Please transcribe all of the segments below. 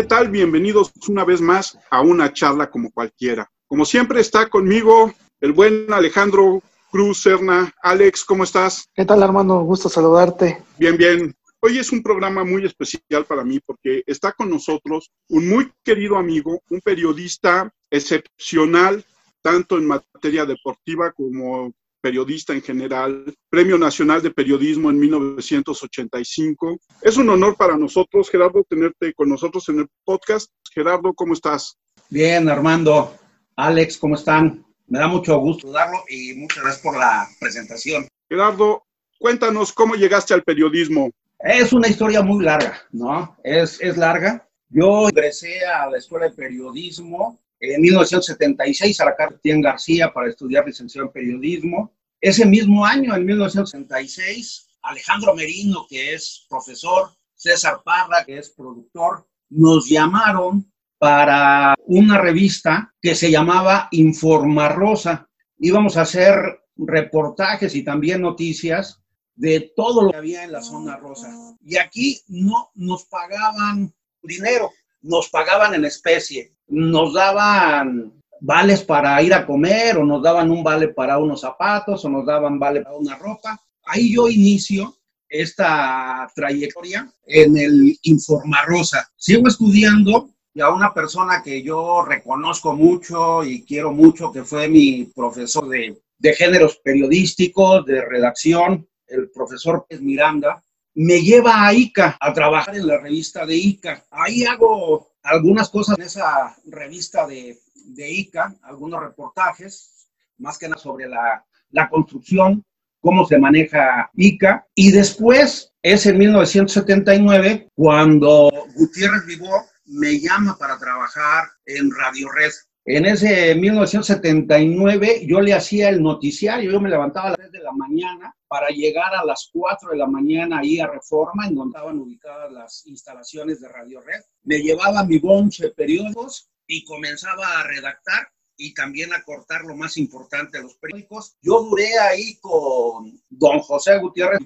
¿qué tal? Bienvenidos una vez más a una charla como cualquiera. Como siempre está conmigo el buen Alejandro Cruz Serna. Alex, ¿cómo estás? ¿Qué tal, Armando? Gusto saludarte. Bien, bien. Hoy es un programa muy especial para mí porque está con nosotros un muy querido amigo, un periodista excepcional, tanto en materia deportiva como periodista en general, Premio Nacional de Periodismo en 1985. Es un honor para nosotros, Gerardo, tenerte con nosotros en el podcast. Gerardo, ¿cómo estás? Bien, Armando. Alex, ¿cómo están? Me da mucho gusto darlo y muchas gracias por la presentación. Gerardo, cuéntanos cómo llegaste al periodismo. Es una historia muy larga, ¿no? Es, es larga. Yo ingresé a la Escuela de Periodismo en 1976 a la García para estudiar licenciado en periodismo. Ese mismo año, en 1976, Alejandro Merino, que es profesor, César Parra, que es productor, nos llamaron para una revista que se llamaba Informa Rosa. Íbamos a hacer reportajes y también noticias de todo lo que había en la zona rosa. Y aquí no nos pagaban dinero, nos pagaban en especie, nos daban vales para ir a comer o nos daban un vale para unos zapatos o nos daban vale para una ropa. Ahí yo inicio esta trayectoria en el Informa Rosa. Sigo estudiando y a una persona que yo reconozco mucho y quiero mucho, que fue mi profesor de, de géneros periodísticos, de redacción, el profesor Miranda, me lleva a ICA a trabajar en la revista de ICA. Ahí hago algunas cosas en esa revista de, de ICA, algunos reportajes, más que nada sobre la, la construcción, cómo se maneja ICA. Y después es en 1979 cuando Gutiérrez Vivó me llama para trabajar en Radio Red. En ese 1979 yo le hacía el noticiario, yo me levantaba a las 3 de la mañana para llegar a las 4 de la mañana ahí a Reforma, en donde estaban ubicadas las instalaciones de Radio Red. Me llevaba mi bonche de periódicos y comenzaba a redactar y también a cortar lo más importante de los periódicos. Yo duré ahí con don José Gutiérrez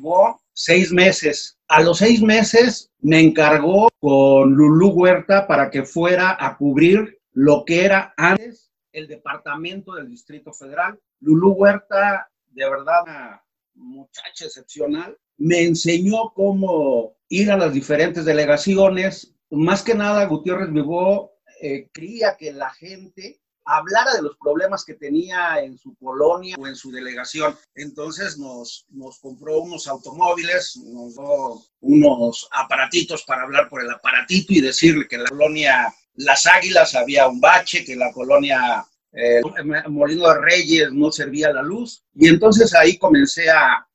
seis meses. A los seis meses me encargó con Lulú Huerta para que fuera a cubrir lo que era antes el departamento del Distrito Federal. Lulú Huerta, de verdad, una muchacha excepcional, me enseñó cómo ir a las diferentes delegaciones. Más que nada, Gutiérrez Vivó eh, que la gente hablara de los problemas que tenía en su colonia o en su delegación. Entonces nos, nos compró unos automóviles, nos dio unos aparatitos para hablar por el aparatito y decirle que la colonia Las Águilas había un bache, que la colonia eh, Molino de Reyes no servía la luz. Y entonces ahí comencé a,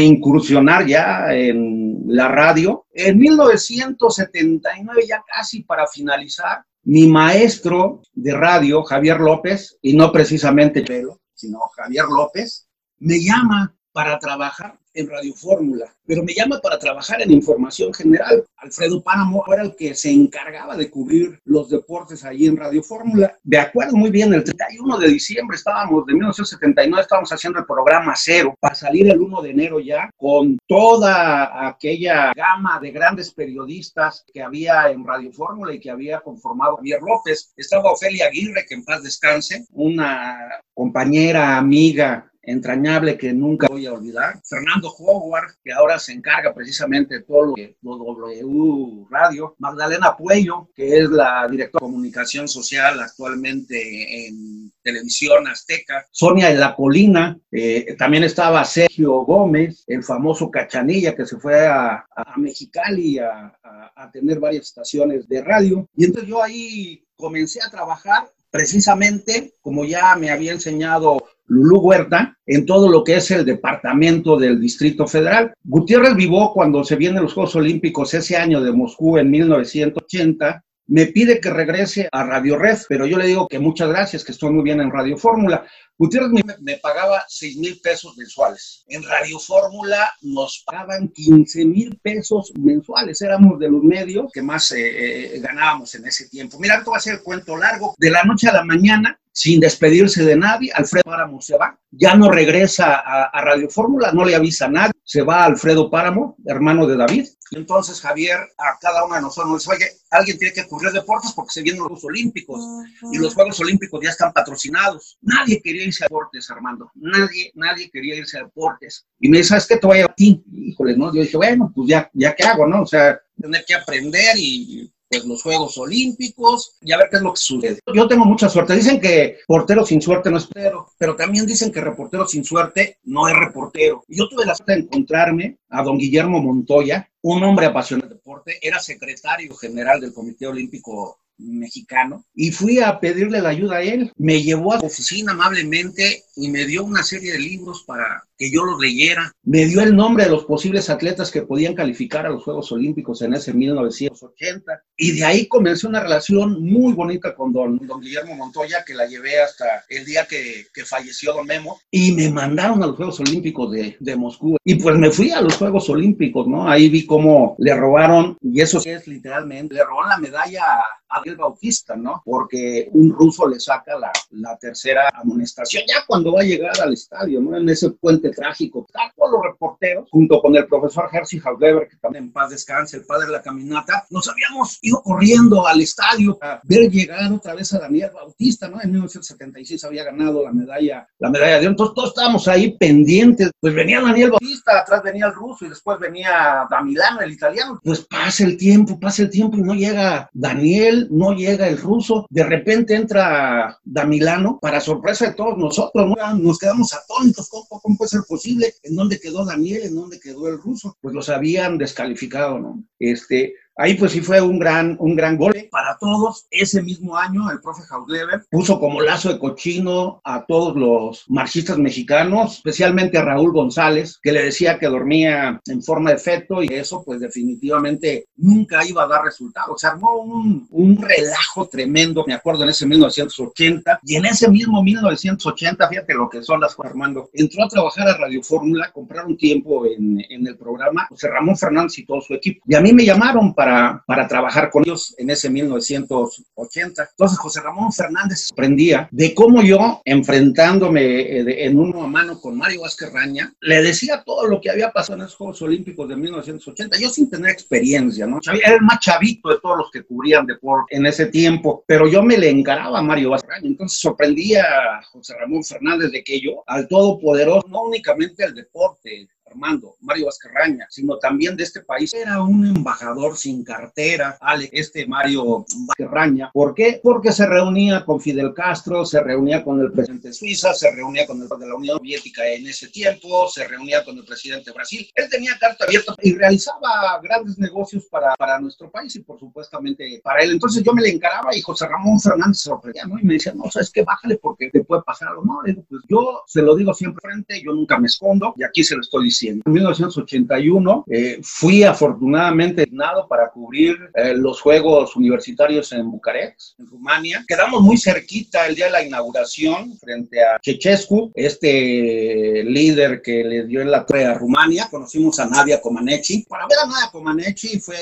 incursionar ya en la radio. En 1979, ya casi para finalizar, mi maestro de radio, Javier López, y no precisamente Pelo, sino Javier López, me llama para trabajar en Radio Fórmula, pero me llama para trabajar en información general. Alfredo Páramo era el que se encargaba de cubrir los deportes allí en Radio Fórmula. Me acuerdo muy bien, el 31 de diciembre estábamos, de 1979, estábamos haciendo el programa cero para salir el 1 de enero ya con toda aquella gama de grandes periodistas que había en Radio Fórmula y que había conformado Javier López. Estaba Ofelia Aguirre, que en paz descanse, una compañera, amiga entrañable que nunca voy a olvidar. Fernando Howard, que ahora se encarga precisamente de todo lo de W Radio. Magdalena Puello, que es la directora de comunicación social actualmente en televisión azteca. Sonia de la Colina, eh, también estaba Sergio Gómez, el famoso Cachanilla que se fue a, a Mexicali a, a, a tener varias estaciones de radio. Y entonces yo ahí comencé a trabajar precisamente, como ya me había enseñado Lulú Huerta, en todo lo que es el departamento del Distrito Federal. Gutiérrez Vivó, cuando se vienen los Juegos Olímpicos ese año de Moscú en 1980, me pide que regrese a Radio Red, pero yo le digo que muchas gracias, que estoy muy bien en Radio Fórmula. Gutiérrez me, me, pagaba 6 mil pesos mensuales. En Radio Fórmula nos pagaban 15 mil pesos mensuales. Éramos de los medios que más eh, eh, ganábamos en ese tiempo. Mira, esto va a ser el cuento largo. De la noche a la mañana, sin despedirse de nadie, Alfredo Páramo se va. Ya no regresa a, Radio Fórmula, no le avisa a nadie. Se va Alfredo Páramo, hermano de David. Entonces Javier a cada uno de nosotros nos dice, oye, alguien tiene que cubrir deportes porque se vienen los Juegos Olímpicos y los Juegos Olímpicos ya están patrocinados. Nadie quería irse a deportes, Armando. Nadie, nadie quería irse a deportes. Y me dice, ¿sabes qué? Te voy a ti. Híjole, ¿no? Yo dije, bueno, pues ya, ya qué hago, ¿no? O sea, tener que aprender y pues los Juegos Olímpicos y a ver qué es lo que sucede. Yo tengo mucha suerte. Dicen que portero sin suerte no es portero, pero también dicen que reportero sin suerte no es reportero. Yo tuve la suerte de encontrarme a don Guillermo Montoya, un hombre apasionado de deporte, era secretario general del Comité Olímpico mexicano y fui a pedirle la ayuda a él. Me llevó a su oficina amablemente y me dio una serie de libros para que yo los leyera. Me dio el nombre de los posibles atletas que podían calificar a los Juegos Olímpicos en ese 1980 y de ahí comencé una relación muy bonita con don, don Guillermo Montoya que la llevé hasta el día que, que, falleció don Memo y me mandaron a los Juegos Olímpicos de, de Moscú y pues me fui a los Juegos Olímpicos, ¿no? Ahí vi cómo le robaron y eso es literalmente, le robaron la medalla a Adel Bautista, ¿no? Porque un ruso le saca la, la tercera amonestación ya cuando va a llegar al estadio, ¿no? En ese puente trágico. Todos los reporteros, junto con el profesor Hersey Hausleber, que también en paz descanse, el padre de la caminata, nos habíamos ido corriendo al estadio a ver llegar otra vez a Daniel Bautista, ¿no? En 1976 había ganado la medalla, la medalla de oro. Entonces todos estábamos ahí pendientes. Pues venía Daniel Bautista, atrás venía el ruso y después venía Damilano, el italiano. Pues pasa el tiempo, pasa el tiempo y no llega Daniel, no llega el ruso. De repente entra Damilano, para sorpresa de todos nosotros, ¿no? nos quedamos atónitos. ¿Cómo, cómo puede posible? ¿En dónde quedó Daniel? ¿En dónde quedó el ruso? Pues los habían descalificado, ¿no? Este, Ahí pues sí fue un gran, un gran gol para todos. Ese mismo año el profe Hausleber puso como lazo de cochino a todos los marxistas mexicanos, especialmente a Raúl González, que le decía que dormía en forma de feto y eso pues definitivamente nunca iba a dar resultados. Se armó un, un relajo tremendo, me acuerdo, en ese 1980 y en ese mismo 1980, fíjate lo que son las Armando, entró a trabajar a Radio Fórmula, compraron tiempo en, en el programa José Ramón Fernández y todo su equipo. Y a mí me llamaron para para, para, trabajar con ellos en ese 1980. Entonces José Ramón Fernández sorprendía de cómo yo, enfrentándome eh, en uno a mano con Mario Vázquez Raña, le decía todo lo que había pasado en esos Juegos Olímpicos de 1980, yo sin tener experiencia, ¿no? Era el más chavito de todos los que cubrían deporte en ese tiempo, pero yo me le encaraba a Mario Vázquez Raña, entonces sorprendía a José Ramón Fernández de que yo, al todopoderoso, no únicamente el deporte, Armando, Mario Vázquez sino también de este país. Era un embajador sin cartera, Ale, este Mario Vázquez ¿Por qué? Porque se reunía con Fidel Castro, se reunía con el presidente de Suiza, se reunía con el de la Unión Soviética en ese tiempo, se reunía con el presidente de Brasil. Él tenía carta abierta y realizaba grandes negocios para, para nuestro país y por supuestamente para él. Entonces yo me le encaraba y José Ramón Fernández se sorprendía, ¿no? Y me decía, no, sabes qué, bájale porque te puede pasar algo. No, pues yo se lo digo siempre frente, yo nunca me escondo y aquí se lo estoy diciendo. En 1981 eh, fui afortunadamente designado para cubrir eh, los Juegos Universitarios en Bucarest, en Rumania. Quedamos muy cerquita el día de la inauguración frente a Chechescu, este líder que le dio en la torre a Rumania. Conocimos a Nadia Comaneci. Para ver a Nadia Comaneci fue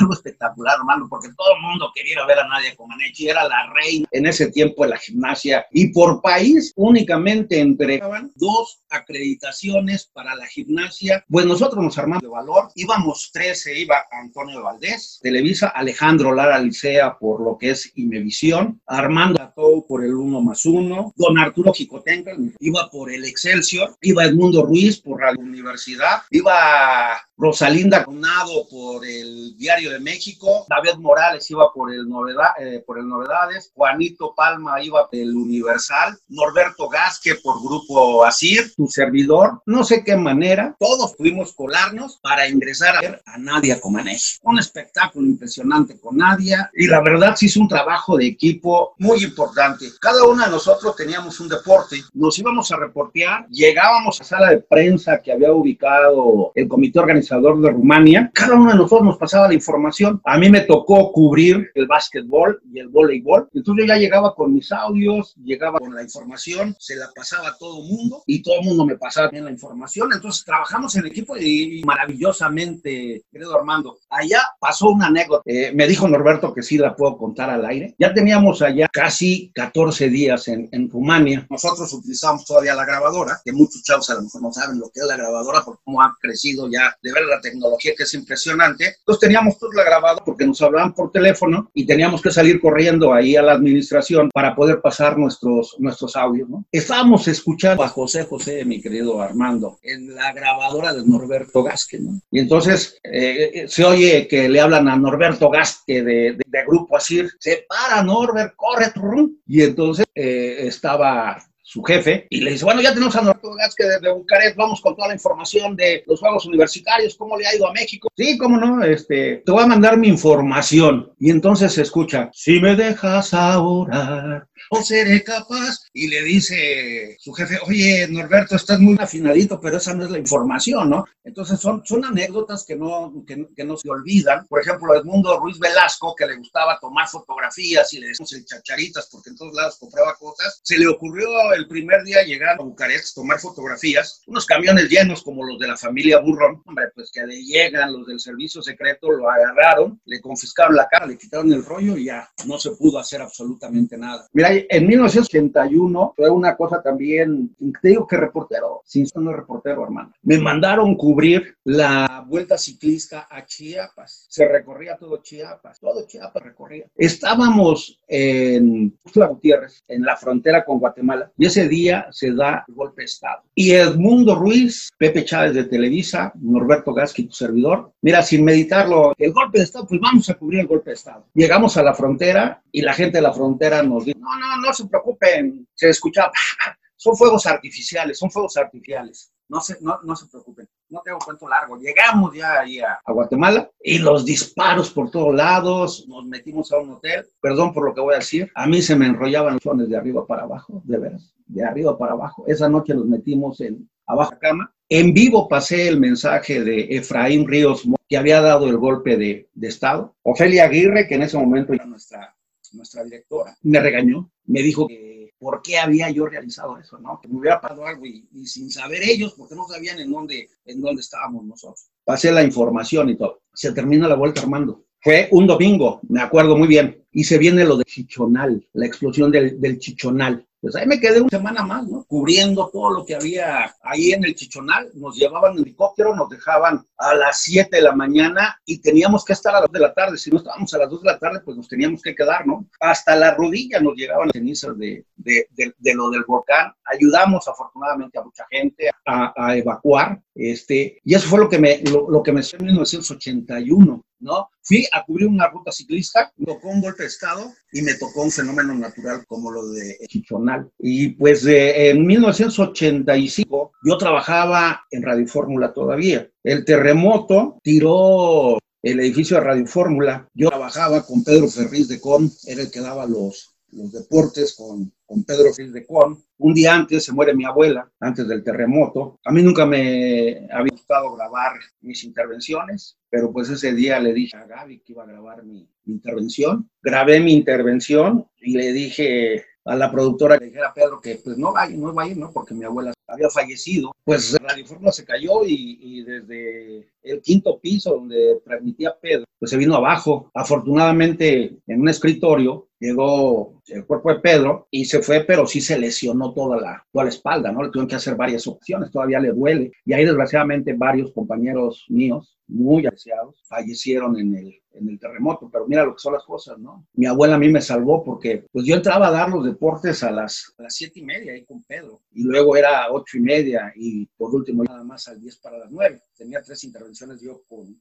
algo espectacular, hermano, porque todo el mundo quería ver a Nadia Comaneci. Era la reina en ese tiempo de la gimnasia y por país únicamente entregaban dos acreditaciones para la gimnasia pues nosotros nos armamos de valor, íbamos 13, iba Antonio Valdés, Televisa, Alejandro Lara Licea por lo que es Imevisión, Armando Atou por el 1 más 1, don Arturo Jicotenca iba por el Excelsior, iba Edmundo Ruiz por la Universidad, iba Rosalinda Conado por el Diario de México, David Morales iba por el, novedad, eh, por el Novedades, Juanito Palma iba por el Universal, Norberto Gasque por Grupo Asir, tu servidor, no sé qué manera, todos pudimos colarnos para ingresar a ver a Nadia Comaneci. Un espectáculo impresionante con Nadia y la verdad se hizo un trabajo de equipo muy importante. Cada uno de nosotros teníamos un deporte, nos íbamos a reportear, llegábamos a sala de prensa que había ubicado el comité organizador de Rumania, cada uno de nosotros nos pasaba la información. A mí me tocó cubrir el básquetbol y el voleibol. Entonces yo ya llegaba con mis audios, llegaba con la información, se la pasaba a todo mundo y todo el mundo me pasaba bien la información. Entonces trabajamos en equipo y, maravillosamente, querido Armando, allá pasó una anécdota. Eh, me dijo Norberto que sí la puedo contar al aire. Ya teníamos allá casi 14 días en, en Rumania. Nosotros utilizamos todavía la grabadora, que muchos chavos a lo mejor no saben lo que es la grabadora, por cómo ha crecido ya de la tecnología que es impresionante. Entonces teníamos todo la grabado porque nos hablaban por teléfono y teníamos que salir corriendo ahí a la administración para poder pasar nuestros, nuestros audios, ¿no? Estábamos escuchando a José José, mi querido Armando, en la grabadora de Norberto Gasque, ¿no? Y entonces eh, se oye que le hablan a Norberto Gasque de, de, Grupo Asir, se para Norbert, corre, y entonces eh, estaba su jefe, y le dice, bueno, ya tenemos a Norberto Gasque desde Bucaret, vamos con toda la información de los Juegos Universitarios, cómo le ha ido a México. Sí, cómo no, este, te voy a mandar mi información. Y entonces se escucha, si me dejas ahora, o seré capaz. Y le dice su jefe, oye, Norberto, estás muy afinadito, pero esa no es la información, ¿no? Entonces son, son anécdotas que no, que, que no se olvidan. Por ejemplo, Edmundo Ruiz Velasco, que le gustaba tomar fotografías y le decimos el chacharitas porque en todos lados compraba cosas, se le ocurrió el primer día llegar a Bucarest, tomar fotografías, unos camiones llenos como los de la familia Burrón, hombre, pues que le llegan los del servicio secreto, lo agarraron, le confiscaron la cara, le quitaron el rollo y ya no se pudo hacer absolutamente nada. Mira, en 1981 fue una cosa también, te digo que reportero, sin no reportero, hermano. Me mandaron cubrir la vuelta ciclista a Chiapas. Se recorría todo Chiapas, todo Chiapas recorría. Estábamos en Tuxtla Gutiérrez, en la frontera con Guatemala, y ese día se da el golpe de Estado. Y Edmundo Ruiz, Pepe Chávez de Televisa, Norberto Gasqui, tu servidor, mira, sin meditarlo, el golpe de Estado, pues vamos a cubrir el golpe de Estado. Llegamos a la frontera y la gente de la frontera nos dice, no, no, no se preocupen, se escuchaba, son fuegos artificiales, son fuegos artificiales, no se, no, no se preocupen, no tengo cuento largo, llegamos ya ahí a, Guatemala y los disparos por todos lados, nos metimos a un hotel, perdón por lo que voy a decir, a mí se me enrollaban los sones de arriba para abajo, de veras, de arriba para abajo, esa noche nos metimos en abajo cama, en vivo pasé el mensaje de Efraín Ríos, que había dado el golpe de, de Estado. Ofelia Aguirre, que en ese momento era nuestra nuestra directora, me regañó, me dijo que por qué había yo realizado eso, ¿no? Que me hubiera pasado algo y, sin saber ellos, porque no sabían en dónde, en dónde estábamos nosotros. Pasé la información y todo. Se termina la vuelta Armando. Fue un domingo, me acuerdo muy bien. Y se viene lo de Chichonal, la explosión del, del Chichonal. Pues ahí me quedé una semana más, ¿no? Cubriendo todo lo que había ahí en el Chichonal. Nos llevaban en helicóptero, nos dejaban a las 7 de la mañana y teníamos que estar a las 2 de la tarde. Si no estábamos a las 2 de la tarde, pues nos teníamos que quedar, ¿no? Hasta la rodilla nos llegaban las cenizas de, de, de, lo del volcán. Ayudamos afortunadamente a mucha gente a, a evacuar. Este, y eso fue lo que me, lo, que me en 1981. ¿no? Fui a cubrir una ruta ciclista, me tocó un golpe de estado y me tocó un fenómeno natural como lo de Chichonal. Y pues en 1985 yo trabajaba en Radio Fórmula todavía. El terremoto tiró el edificio de Radio Fórmula. Yo trabajaba con Pedro Ferriz de Con, era el que daba los, los deportes con, con Pedro Ferriz de Con. Un día antes se muere mi abuela, antes del terremoto. A mí nunca me había gustado grabar mis intervenciones, pero pues ese día le dije a Gaby que iba a grabar mi, intervención. Grabé mi intervención y le dije a la productora que dijera Pedro que pues no vaya, no va a ir, ¿no? Porque mi abuela había fallecido. Pues Radio Fórmula se cayó y, y, desde el quinto piso donde transmitía Pedro, pues se vino abajo. Afortunadamente en un escritorio llegó el cuerpo de Pedro y se fue, pero sí se lesionó toda la, toda la espalda, ¿no? Le tuvieron que hacer varias opciones, todavía le duele. Y ahí, desgraciadamente, varios compañeros míos, muy apreciados, fallecieron en el, en el terremoto. Pero mira lo que son las cosas, ¿no? Mi abuela a mí me salvó porque, pues yo entraba a dar los deportes a las, a las siete y media ahí con Pedro. Y luego era ocho y media y por último nada más al diez para las nueve. Tenía tres intervenciones yo con,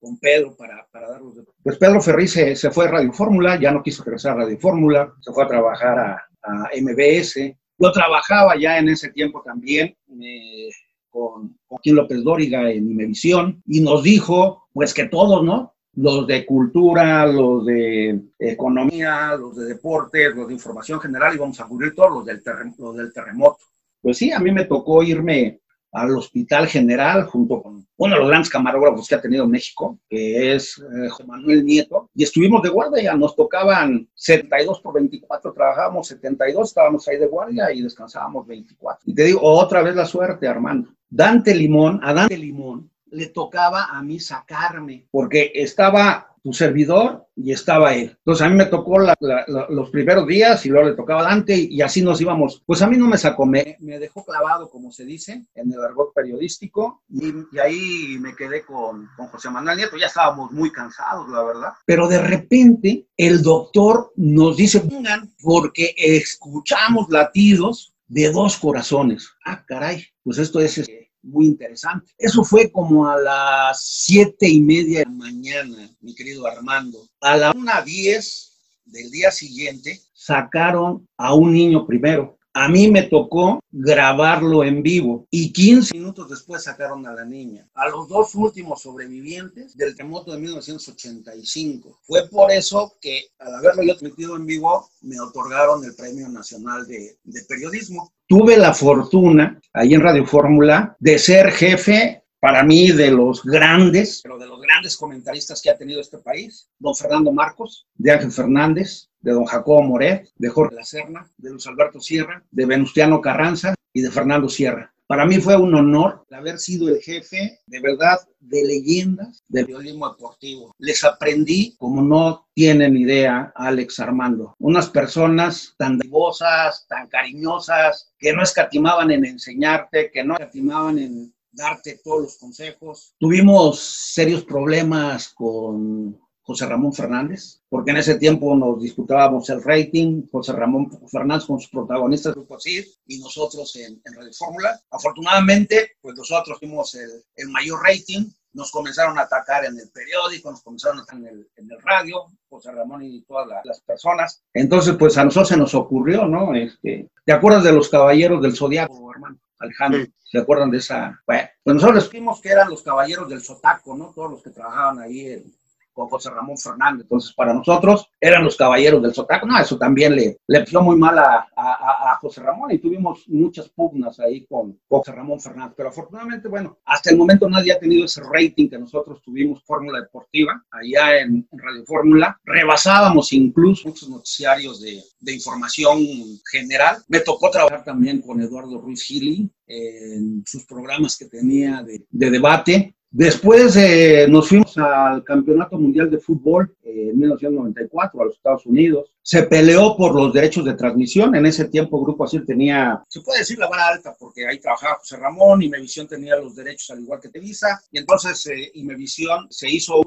con Pedro para, para dar los Pues Pedro Ferri se, se, fue a Radio Fórmula, ya no quiso regresar a Radio Fórmula, se fue a trabajar a, a MBS. Yo trabajaba ya en ese tiempo también eh, con Joaquín López Dóriga en Imevisión y nos dijo, pues que todos, ¿no? Los de cultura, los de economía, los de deportes, los de información general, íbamos a cubrir todos los del, los del terremoto. Pues sí, a mí me tocó irme al Hospital General junto con uno de los grandes camarógrafos que ha tenido México, que es eh, José Manuel Nieto, y estuvimos de guardia, nos tocaban 72 por 24, trabajábamos 72, estábamos ahí de guardia y descansábamos 24. Y te digo, otra vez la suerte, Armando. Dante Limón, a Dante Limón le tocaba a mí sacarme, porque estaba tu servidor y estaba él. Entonces a mí me tocó los primeros días y luego le tocaba Dante y, así nos íbamos. Pues a mí no me sacó, me, me dejó clavado, como se dice, en el argot periodístico y, ahí me quedé con, con, José Manuel Nieto. Ya estábamos muy cansados, la verdad. Pero de repente el doctor nos dice, vengan, porque escuchamos latidos de dos corazones. Ah, caray, pues esto es muy interesante. Eso fue como a las siete y media de la mañana, mi querido Armando. A la una diez del día siguiente sacaron a un niño primero a mí me tocó grabarlo en vivo y 15 minutos después sacaron a la niña, a los dos últimos sobrevivientes del terremoto de 1985. Fue por eso que al haberlo yo transmitido en vivo me otorgaron el Premio Nacional de, de Periodismo. Tuve la fortuna ahí en Radio Fórmula de ser jefe para mí de los grandes, pero de los grandes comentaristas que ha tenido este país, don Fernando Marcos, de Ángel Fernández, de don Jacobo Moret, de Jorge Lacerna, de Luis Alberto Sierra, de Venustiano Carranza y de Fernando Sierra. Para mí fue un honor haber sido el jefe, de verdad, de leyendas del periodismo deportivo. Les aprendí, como no tienen idea, Alex Armando, unas personas tan divosas, tan cariñosas, que no escatimaban en enseñarte, que no escatimaban en darte todos los consejos. Tuvimos serios problemas con José Ramón Fernández, porque en ese tiempo nos disputábamos el rating, José Ramón Fernández con sus protagonistas Grupo CIR y nosotros en, Radio Fórmula. Afortunadamente, pues nosotros tuvimos el, el, mayor rating, nos comenzaron a atacar en el periódico, nos comenzaron a atacar en el, en el radio, José Ramón y todas las personas. Entonces, pues a nosotros se nos ocurrió, ¿no? Este, ¿Te acuerdas de los caballeros del Zodiaco, hermano? Alejandro, ¿se acuerdan de esa? Bueno, pues nosotros vimos que eran los caballeros del Sotaco, ¿no? Todos los que trabajaban ahí en, con José Ramón Fernández. Entonces, para nosotros eran los caballeros del Sotaco. No, eso también le, le pasó muy mal a, a, a, José Ramón y tuvimos muchas pugnas ahí con José Ramón Fernández. Pero afortunadamente, bueno, hasta el momento nadie ha tenido ese rating que nosotros tuvimos, Fórmula Deportiva, allá en, Radio Fórmula. Rebasábamos incluso muchos noticiarios de, de, información general. Me tocó trabajar también con Eduardo Ruiz Gili en sus programas que tenía de, de debate Después eh, nos fuimos al Campeonato Mundial de Fútbol eh, en 1994 a los Estados Unidos. Se peleó por los derechos de transmisión. En ese tiempo Grupo Asir tenía, se puede decir la vara alta, porque ahí trabajaba José Ramón, y Mevisión tenía los derechos al igual que Televisa. Y entonces eh, Imevisión se hizo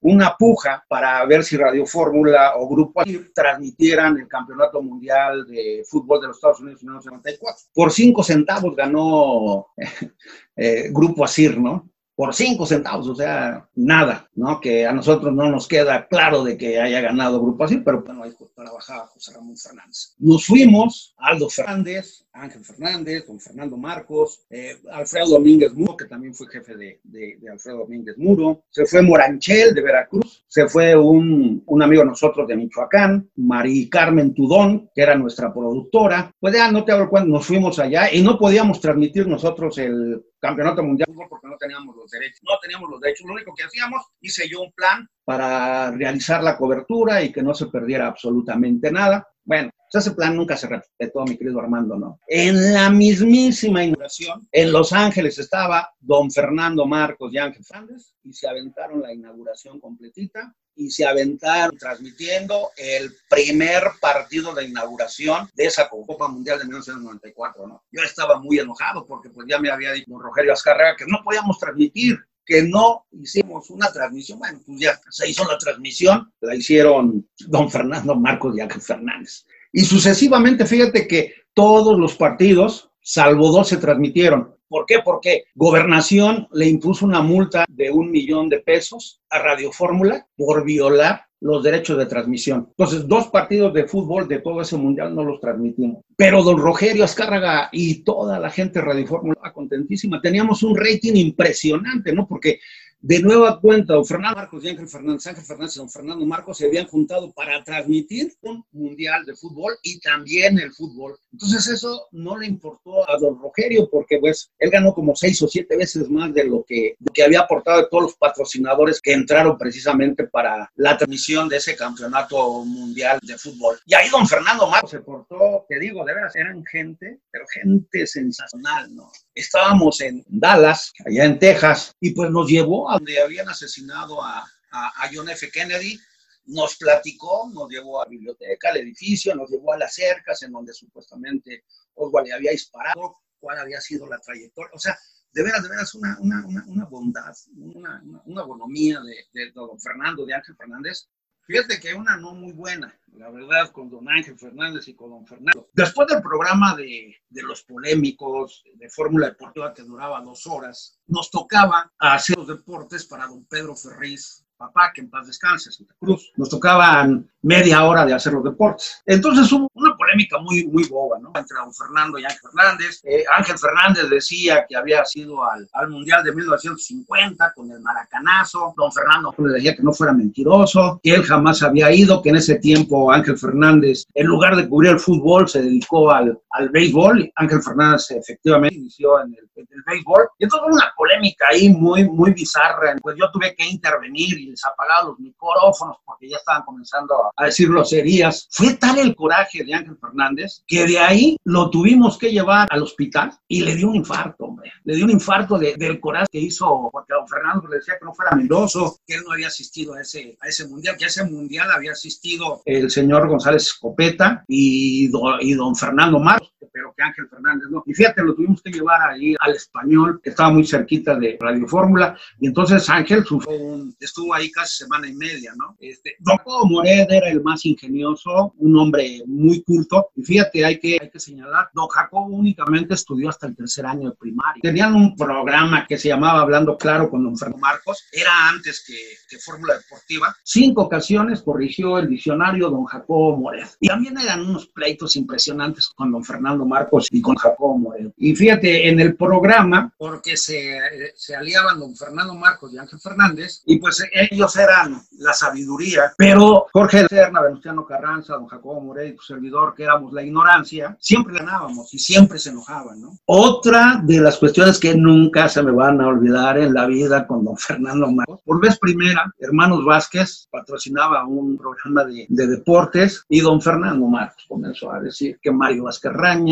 una puja para ver si Radio Fórmula o Grupo Asir transmitieran el Campeonato Mundial de Fútbol de los Estados Unidos en 1994. Por cinco centavos ganó eh, Grupo Asir, ¿no? Por cinco centavos, o sea, nada, ¿no? Que a nosotros no nos queda claro de que haya ganado Grupo Así, pero bueno, ahí trabajaba José Ramón Fernández. Nos fuimos, Aldo Fernández, Ángel Fernández, con Fernando Marcos, eh, Alfredo Domínguez Muro, que también fue jefe de, de, Alfredo Domínguez Muro, se fue Moranchel de Veracruz, se fue un, un amigo de nosotros de Michoacán, Mari Carmen Tudón, que era nuestra productora, pues ya no te hablo cuando nos fuimos allá y no podíamos transmitir nosotros el campeonato mundial porque no teníamos los derechos. No teníamos los derechos. Lo único que hacíamos, hice yo un plan para realizar la cobertura y que no se perdiera absolutamente nada. Bueno, ese plan nunca se respetó, mi querido Armando, ¿no? En la mismísima inauguración, en Los Ángeles estaba don Fernando Marcos y Ángel Fernández y se aventaron la inauguración completita y se aventaron transmitiendo el primer partido de inauguración de esa Copa Mundial de 1994, ¿no? Yo estaba muy enojado porque pues ya me había dicho Rogelio Azcárraga que no podíamos transmitir, que no hicimos una transmisión. Bueno, pues ya se hizo la transmisión, la hicieron don Fernando Marcos y Ángel Fernández. Y sucesivamente, fíjate que todos los partidos, salvo dos, se transmitieron. ¿Por qué? Porque Gobernación le impuso una multa de un millón de pesos a Radio Fórmula por violar los derechos de transmisión. Entonces, dos partidos de fútbol de todo ese mundial no los transmitimos. Pero don Rogerio Azcárraga y toda la gente de Radio Fórmula contentísima. Teníamos un rating impresionante, ¿no? Porque de nueva cuenta, don Fernando Marcos y Ángel Fernández, Ángel Fernández y don Fernando Marcos se habían juntado para transmitir un mundial de fútbol y también el fútbol. Entonces eso no le importó a don Rogerio porque pues él ganó como seis o siete veces más de lo que, que había aportado de todos los patrocinadores que entraron precisamente para la transmisión de ese campeonato mundial de fútbol. Y ahí don Fernando Marcos se portó, te digo, de veras, eran gente, pero gente sensacional, ¿no? Estábamos en Dallas, allá en Texas, y pues nos llevó a donde habían asesinado a, a, John F. Kennedy, nos platicó, nos llevó a la biblioteca, al edificio, nos llevó a las cercas en donde supuestamente Oswald le había disparado, cuál había sido la trayectoria. O sea, de veras, de veras, una, una, una, bondad, una, una, bonomía de, de, don Fernando, de Ángel Fernández. Fíjate que una no muy buena, la verdad, con don Ángel Fernández y con don Fernando. Después del programa de, de los polémicos de Fórmula Deportiva que duraba dos horas, nos tocaba hacer los deportes para don Pedro Ferriz papá, que en paz descanse, Santa Cruz. Nos tocaban media hora de hacer los deportes. Entonces hubo una polémica muy, muy boba, ¿no? Entre don Fernando y Ángel Fernández. Eh, Ángel Fernández decía que había sido al, al, Mundial de 1950 con el maracanazo. Don Fernando le decía que no fuera mentiroso, que él jamás había ido, que en ese tiempo Ángel Fernández, en lugar de cubrir el fútbol, se dedicó al, al béisbol. Ángel Fernández efectivamente inició en el, en el béisbol. Y entonces hubo una polémica ahí muy, muy bizarra. Pues yo tuve que intervenir y les apagaba los micrófonos porque ya estaban comenzando a, decir groserías. Fue tal el coraje de Ángel Fernández que de ahí lo tuvimos que llevar al hospital y le dio un infarto, hombre. Le dio un infarto del coraje que hizo porque don Fernando le decía que no fuera mendoso, que él no había asistido a ese, a ese mundial, que a ese mundial había asistido el señor González Escopeta y, y don Fernando Marcos, pero que Ángel Fernández no. Y fíjate, lo tuvimos que llevar ahí al español, que estaba muy cerquita de Radio Fórmula, y entonces Ángel estuvo ahí casi semana y media, ¿no? Este, Don Mored era el más ingenioso, un hombre muy culto, y fíjate, hay que, hay que señalar, Don Jacobo únicamente estudió hasta el tercer año de primaria. Tenían un programa que se llamaba Hablando Claro con Don Fernando Marcos, era antes que, que Fórmula Deportiva. Cinco ocasiones corrigió el diccionario Don Jacobo Mored. Y también eran unos pleitos impresionantes con Don Fernando Marcos y con Jacobo Mored. Y fíjate, en el programa, porque se, se aliaban Don Fernando Marcos y Ángel Fernández, y pues ellos eran la sabiduría, pero Jorge Serna, Venustiano Carranza, don Jacobo Morey, tu servidor, que éramos la ignorancia, siempre ganábamos y siempre se enojaban, ¿no? Otra de las cuestiones que nunca se me van a olvidar en la vida con don Fernando Marcos, por vez primera, Hermanos Vázquez patrocinaba un programa de, de deportes y don Fernando Marcos comenzó a decir que Mario Vázquez-Raña,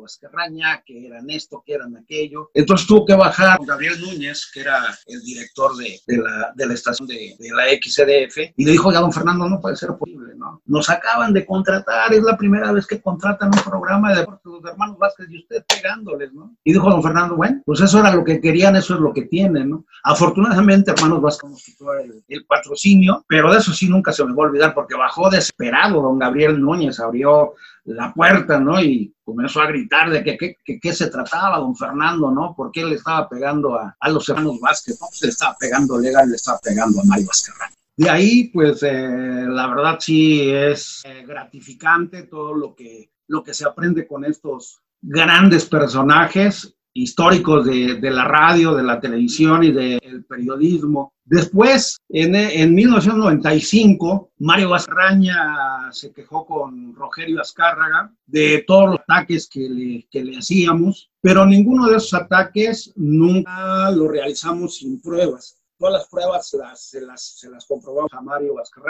Vázquez-Raña, que eran esto, que eran aquello. Entonces tuvo que bajar Gabriel Núñez, que era el director de, de, la, de la estación de, de, la XCDF, y le dijo, ya don Fernando, no puede ser posible, ¿no? Nos acaban de contratar, es la primera vez que contratan un programa de deportes los hermanos Vázquez y usted pegándoles, ¿no? Y dijo don Fernando, bueno, pues eso era lo que querían, eso es lo que tienen, ¿no? Afortunadamente, hermanos Vázquez nos quitó el, el patrocinio, pero de eso sí nunca se me va a olvidar, porque bajó desesperado don Gabriel Núñez, abrió la puerta, ¿no? Y comenzó a gritar de que qué se trataba, don Fernando, ¿no? ¿Por qué le estaba pegando a, a los hermanos Vázquez? No, pues le estaba pegando legal, le estaba pegando a Mario Vázquez. De ahí, pues, eh, la verdad sí es eh, gratificante todo lo que, lo que se aprende con estos grandes personajes históricos de, de la radio, de la televisión y del periodismo. Después, en, en 1995, Mario Basraña se quejó con Rogelio Azcárraga de todos los ataques que le, que le hacíamos, pero ninguno de esos ataques nunca lo realizamos sin pruebas. Todas las pruebas las, se, las, se las comprobamos a Mario Vázquez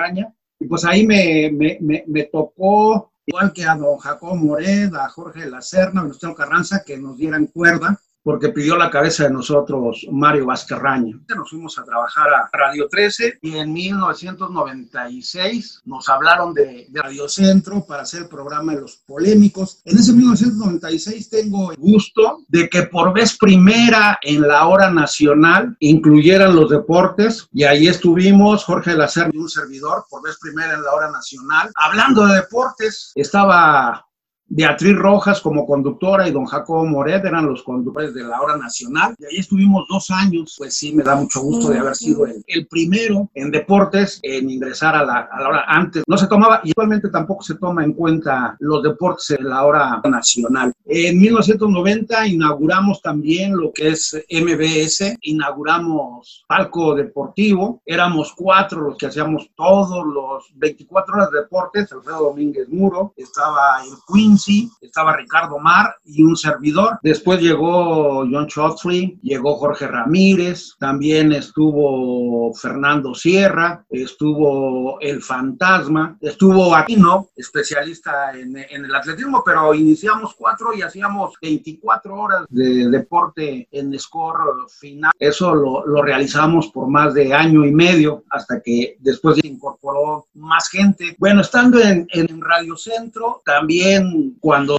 Y pues ahí me, me, me, me tocó igual que a don Jacob Mored, a Jorge Lacerna, a Venustiano Carranza, que nos dieran cuerda porque pidió la cabeza de nosotros Mario Vázquez-Raña. Nos fuimos a trabajar a Radio 13 y en 1996 nos hablaron de, de Radio Centro para hacer el programa de los polémicos. En ese 1996 tengo el gusto de que por vez primera en la hora nacional incluyeran los deportes y ahí estuvimos Jorge Lacer y un servidor por vez primera en la hora nacional hablando de deportes. Estaba Beatriz Rojas como conductora y don Jacobo Moret eran los conductores de la hora nacional. Y ahí estuvimos dos años. Pues sí, me da mucho gusto de haber sido el, el primero en deportes en ingresar a la, a la, hora antes. No se tomaba, y actualmente tampoco se toma en cuenta los deportes en la hora nacional. En 1990 inauguramos también lo que es MBS, inauguramos Palco Deportivo. Éramos cuatro los que hacíamos todos los 24 horas de deportes. Alfredo Domínguez Muro, estaba el Queen Lindsay, estaba Ricardo Mar y un servidor. Después llegó John Chotley, llegó Jorge Ramírez, también estuvo Fernando Sierra, estuvo El Fantasma, estuvo Aquino, especialista en, en el atletismo, pero iniciamos cuatro y hacíamos 24 horas de deporte en score final. Eso lo, lo realizamos por más de año y medio hasta que después se incorporó más gente. Bueno, estando en, en Radio Centro, también cuando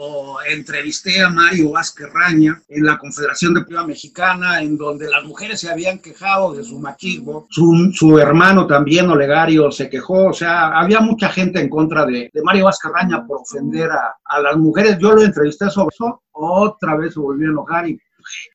entrevisté a Mario Vázquez Raña en la Confederación Deportiva Mexicana, en donde las mujeres se habían quejado de su machismo, su, su hermano también, Olegario, se quejó, o sea, había mucha gente en contra de, de Mario Vázquez Raña por ofender a, a las mujeres. Yo lo entrevisté sobre eso, otra vez se volvió a enojar y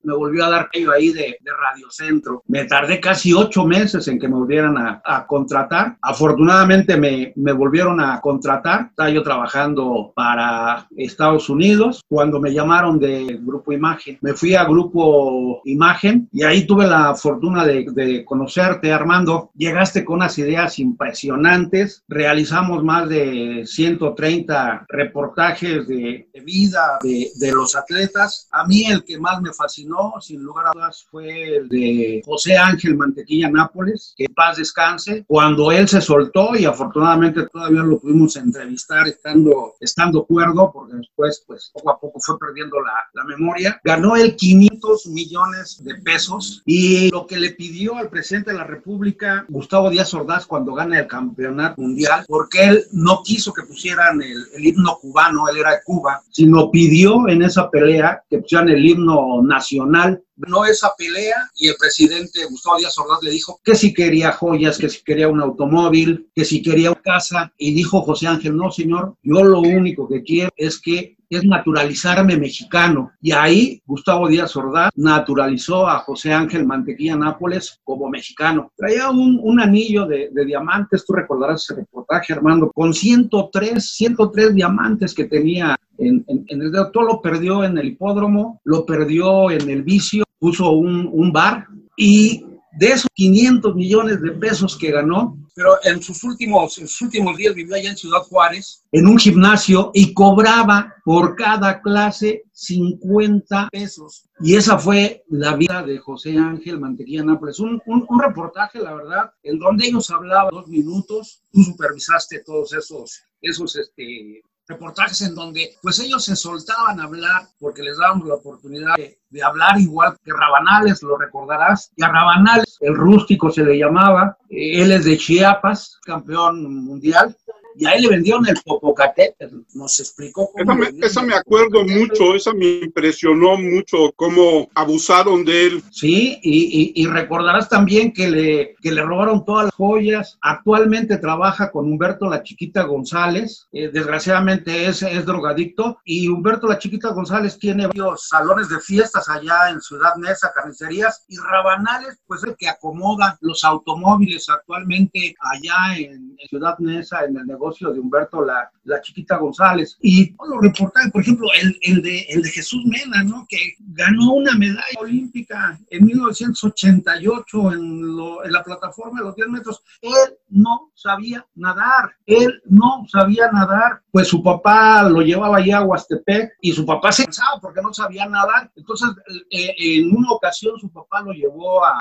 me volvió a dar aquello ahí de, de Radio Centro. Me tardé casi ocho meses en que me volvieran a, a contratar. Afortunadamente me, me, volvieron a contratar. Estaba yo trabajando para Estados Unidos. Cuando me llamaron de Grupo Imagen, me fui a Grupo Imagen y ahí tuve la fortuna de, de conocerte, Armando. Llegaste con unas ideas impresionantes. Realizamos más de 130 reportajes de, de vida de, de los atletas. A mí el que más me fascinó, sin lugar a dudas, fue el de José Ángel Mantequilla Nápoles, que en paz descanse, cuando él se soltó y afortunadamente todavía lo pudimos entrevistar estando, estando cuerdo, porque después, pues, poco a poco fue perdiendo la, la memoria. Ganó él 500 millones de pesos y lo que le pidió al presidente de la República, Gustavo Díaz Ordaz, cuando gana el campeonato mundial, porque él no quiso que pusieran el, el himno cubano, él era de Cuba, sino pidió en esa pelea que pusieran el himno nacional. Ganó esa pelea y el presidente Gustavo Díaz Ordaz le dijo que si quería joyas, que si quería un automóvil, que si quería una casa. Y dijo José Ángel, no señor, yo lo único que quiero es que es naturalizarme mexicano. Y ahí Gustavo Díaz Ordaz naturalizó a José Ángel Mantequilla Nápoles como mexicano. Traía un, un anillo de, de, diamantes, tú recordarás ese reportaje, Armando, con 103, 103 diamantes que tenía en, en, en, el. Todo lo perdió en el hipódromo, lo perdió en el vicio, puso un, un bar y de esos 500 millones de pesos que ganó, pero en sus últimos, en sus últimos días vivió allá en Ciudad Juárez, en un gimnasio, y cobraba por cada clase 50 pesos. Y esa fue la vida de José Ángel Mantequilla Nápoles. Un, un, un reportaje, la verdad, en donde ellos hablaban dos minutos, tú supervisaste todos esos, esos este, reportajes en donde pues ellos se soltaban a hablar porque les dábamos la oportunidad de, hablar igual que Rabanales, lo recordarás, y a Rabanales, el rústico se le llamaba, él es de Chiapas, campeón mundial, y a él le vendieron el Popocatépetl, nos explicó cómo... Esa me, esa me acuerdo mucho, esa me impresionó mucho, cómo abusaron de él. Sí, y, y, y, recordarás también que le, que le robaron todas las joyas, actualmente trabaja con Humberto La Chiquita González, eh, desgraciadamente es, es drogadicto, y Humberto La Chiquita González tiene varios salones de fiestas allá en Ciudad Neza, carnicerías, y Rabanales, pues el que acomoda los automóviles actualmente allá en, en Ciudad Neza, en el negocio de Humberto la, la Chiquita González. Y los reportajes, por ejemplo, el, el, de, el de Jesús Mena, ¿no? que ganó una medalla olímpica en 1988 en, lo, en la plataforma de los 10 metros. Él no sabía nadar, él no sabía nadar, pues su papá lo llevaba allá a Huastepec y su papá se cansaba porque no sabía nadar. Entonces, eh, en una ocasión su papá lo llevó a,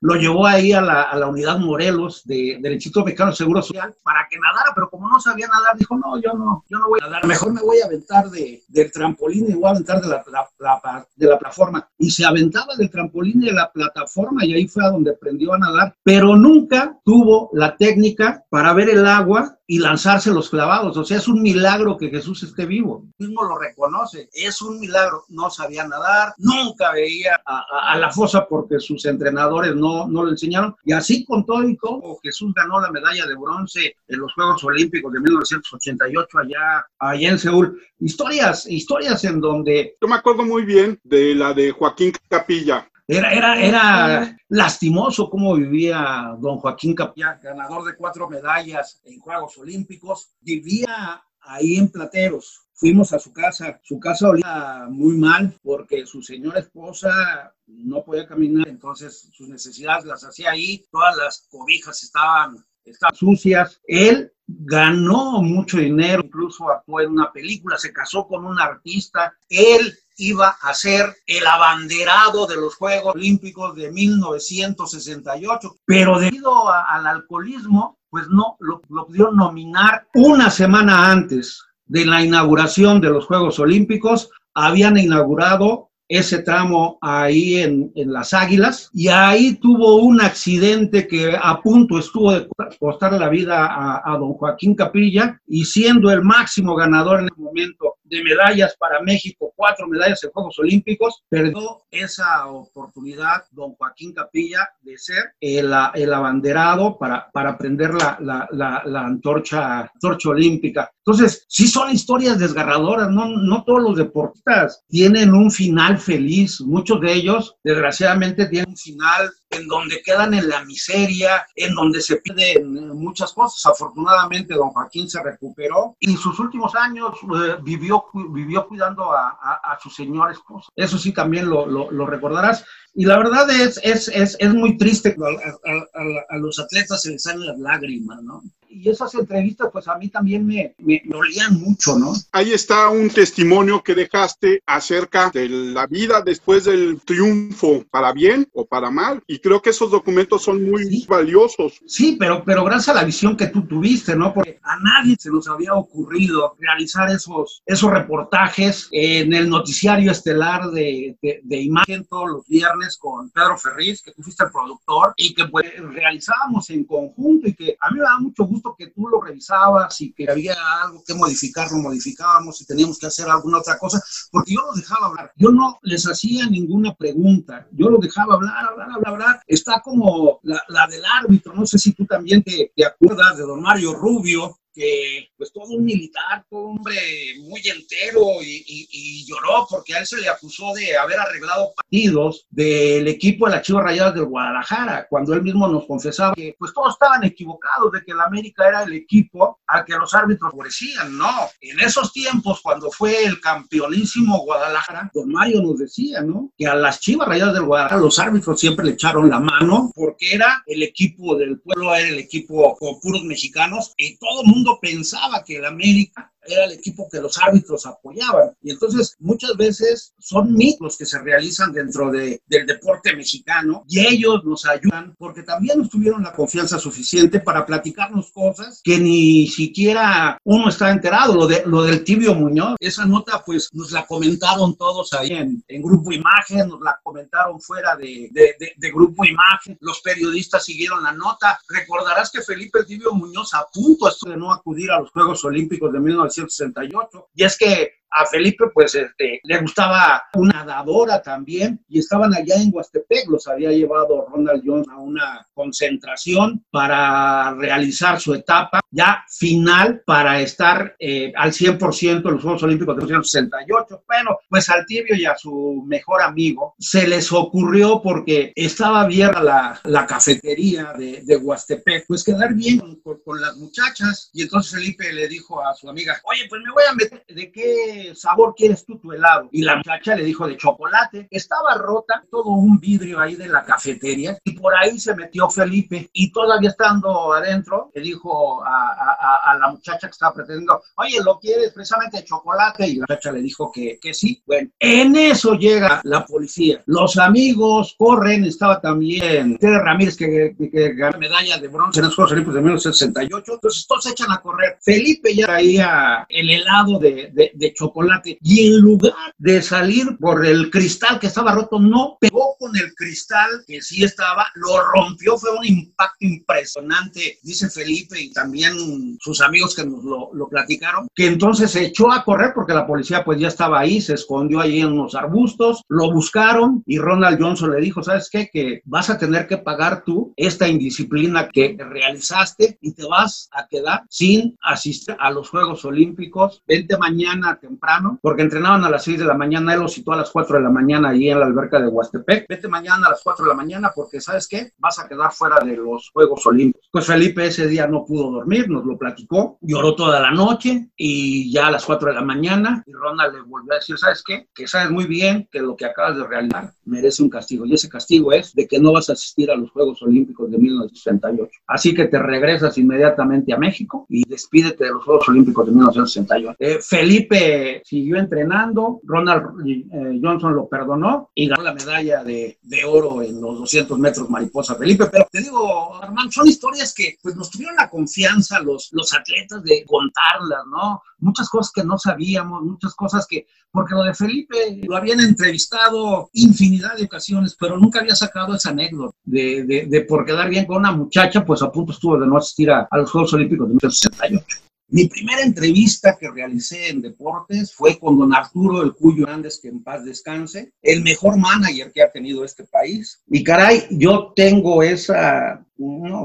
lo llevó ahí a la, a la unidad Morelos de, del Instituto Mexicano de Seguro Social para que nadara, pero como no sabía nadar, dijo, no, yo no, yo no voy a nadar, mejor me voy a aventar de, del trampolín y voy a aventar de la, la, de la plataforma. Y se aventaba del trampolín y de la plataforma y ahí fue a donde aprendió a nadar, pero nunca tuvo la técnica para ver el agua y lanzarse los clavados. O sea, es un milagro que Jesús esté vivo. Él mismo lo reconoce. Es un milagro. No sabía nadar, nunca veía a, la fosa porque sus entrenadores no, no lo enseñaron. Y así con todo y todo, Jesús ganó la medalla de bronce en los Juegos Olímpicos de 1988 allá, allá en Seúl. Historias, historias en donde... Yo me acuerdo muy bien de la de Joaquín Capilla. Era, era, era lastimoso cómo vivía don Joaquín Capilla, ganador de cuatro medallas en Juegos Olímpicos. Vivía ahí en Plateros. Fuimos a su casa. Su casa olía muy mal porque su señora esposa no podía caminar, entonces sus necesidades las hacía ahí. Todas las cobijas estaban estaban sucias. Él ganó mucho dinero, incluso actuó en una película, se casó con un artista. Él iba a ser el abanderado de los Juegos Olímpicos de 1968, pero debido al alcoholismo, pues no, lo, lo nominar una semana antes de la inauguración de los Juegos Olímpicos. Habían inaugurado ese tramo ahí en, las Águilas y ahí tuvo un accidente que a punto estuvo de costar la vida a, don Joaquín Capilla y siendo el máximo ganador en el momento de medallas para México, cuatro medallas en Juegos Olímpicos, perdió esa oportunidad don Joaquín Capilla de ser el, el abanderado para, para prender la, la, la, la antorcha, antorcha olímpica. Entonces, sí son historias desgarradoras, no, no todos los deportistas tienen un final feliz, muchos de ellos desgraciadamente tienen un final en donde quedan en la miseria, en donde se piden muchas cosas. Afortunadamente, don Joaquín se recuperó y en sus últimos años eh, vivió, vivió cuidando a, a, a, su señor esposo. Eso sí, también lo, lo, lo recordarás. Y la verdad es, es, es, es muy triste. A, a, los atletas se les salen las lágrimas, ¿no? Y esas entrevistas pues a mí también me, me, dolían mucho, ¿no? Ahí está un testimonio que dejaste acerca de la vida después del triunfo, para bien o para mal, y creo que esos documentos son muy sí. valiosos. Sí, pero, pero gracias a la visión que tú tuviste, ¿no? Porque a nadie se nos había ocurrido realizar esos, esos reportajes en el noticiario estelar de, de, de imagen todos los viernes con Pedro Ferriz, que tú fuiste el productor, y que pues realizábamos en conjunto y que a mí me da mucho gusto que tú lo revisabas y que había algo que modificar, lo modificábamos y teníamos que hacer alguna otra cosa, porque yo lo dejaba hablar. Yo no les hacía ninguna pregunta, yo lo dejaba hablar, hablar, hablar, hablar. Está como la, la del árbitro, no sé si tú también te, te acuerdas de don Mario Rubio, que pues todo un militar, todo un hombre muy entero y, y, y, lloró porque a él se le acusó de haber arreglado partidos del equipo de las Chivas Rayadas del Guadalajara, cuando él mismo nos confesaba que pues todos estaban equivocados de que el América era el equipo al que los árbitros favorecían, no. En esos tiempos, cuando fue el campeonísimo Guadalajara, don Mario nos decía, ¿no? Que a las Chivas Rayadas del Guadalajara los árbitros siempre le echaron la mano porque era el equipo del pueblo, era el equipo con puros mexicanos y todo el mundo pensaba que el América era el equipo que los árbitros apoyaban. Y entonces muchas veces son mitos que se realizan dentro de, del deporte mexicano y ellos nos ayudan porque también nos tuvieron la confianza suficiente para platicarnos cosas que ni siquiera uno está enterado. Lo, de, lo del tibio Muñoz, esa nota pues nos la comentaron todos ahí en, en Grupo Imagen, nos la comentaron fuera de, de, de, Grupo Imagen, los periodistas siguieron la nota. Recordarás que Felipe el Tibio Muñoz a punto de no acudir a los Juegos Olímpicos de 1968 y es que a Felipe pues este, le gustaba una nadadora también y estaban allá en Huastepec, los había llevado Ronald Jones a una concentración para realizar su etapa ya final para estar eh, al 100% en los Juegos Olímpicos de 1968. Bueno, pues al tibio y a su mejor amigo se les ocurrió porque estaba abierta la, la cafetería de, de, Huastepec, pues quedar bien con, con, con las muchachas y entonces Felipe le dijo a su amiga, oye, pues me voy a meter, ¿de qué sabor quieres tú tu helado? Y la muchacha le dijo de chocolate. Estaba rota todo un vidrio ahí de la cafetería y por ahí se metió Felipe y todavía estando adentro le dijo a, a, a la muchacha que estaba pretendiendo, oye, ¿lo quieres precisamente de chocolate? Y la muchacha le dijo que, que sí. Bueno, en eso llega la policía. Los amigos corren, estaba también Tere Ramírez que, que, que ganó medalla de bronce en los Juegos Olímpicos de 1968. Entonces todos se echan a correr. Felipe ya traía el helado de, de, de chocolate chocolate. Y en lugar de salir por el cristal que estaba roto, no pegó con el cristal que sí estaba, lo rompió, fue un impacto impresionante, dice Felipe y también sus amigos que nos lo, lo platicaron, que entonces se echó a correr porque la policía pues ya estaba ahí, se escondió ahí en unos arbustos, lo buscaron y Ronald Johnson le dijo, ¿sabes qué? Que vas a tener que pagar tú esta indisciplina que realizaste y te vas a quedar sin asistir a los Juegos Olímpicos, vente mañana temprano temprano, porque entrenaban a las 6 de la mañana, él lo citó a las 4 de la mañana ahí en la alberca de Huastepec. Vete mañana a las 4 de la mañana porque, ¿sabes qué? Vas a quedar fuera de los Juegos Olímpicos. Pues Felipe ese día no pudo dormir, nos lo platicó, lloró toda la noche y ya a las 4 de la mañana, y Ronald le volvió a decir, ¿sabes qué? Que sabes muy bien que lo que acabas de realizar merece un castigo, y ese castigo es de que no vas a asistir a los Juegos Olímpicos de 1968. Así que te regresas inmediatamente a México y despídete de los Juegos Olímpicos de 1968. Eh, Felipe siguió entrenando, Ronald eh, Johnson lo perdonó y ganó la medalla de, de, oro en los 200 metros mariposa Felipe. Pero te digo, Armando, son historias que pues, nos tuvieron la confianza los, los atletas de contarlas, ¿no? Muchas cosas que no sabíamos, muchas cosas que, porque lo de Felipe lo habían entrevistado infinidad de ocasiones, pero nunca había sacado esa anécdota de, de, de por quedar bien con una muchacha, pues a punto estuvo de no asistir a, a los Juegos Olímpicos de 1968. Mi primera entrevista que realicé en deportes fue con don Arturo El Cuyo Hernández, que en paz descanse, el mejor manager que ha tenido este país. Y caray, yo tengo esa,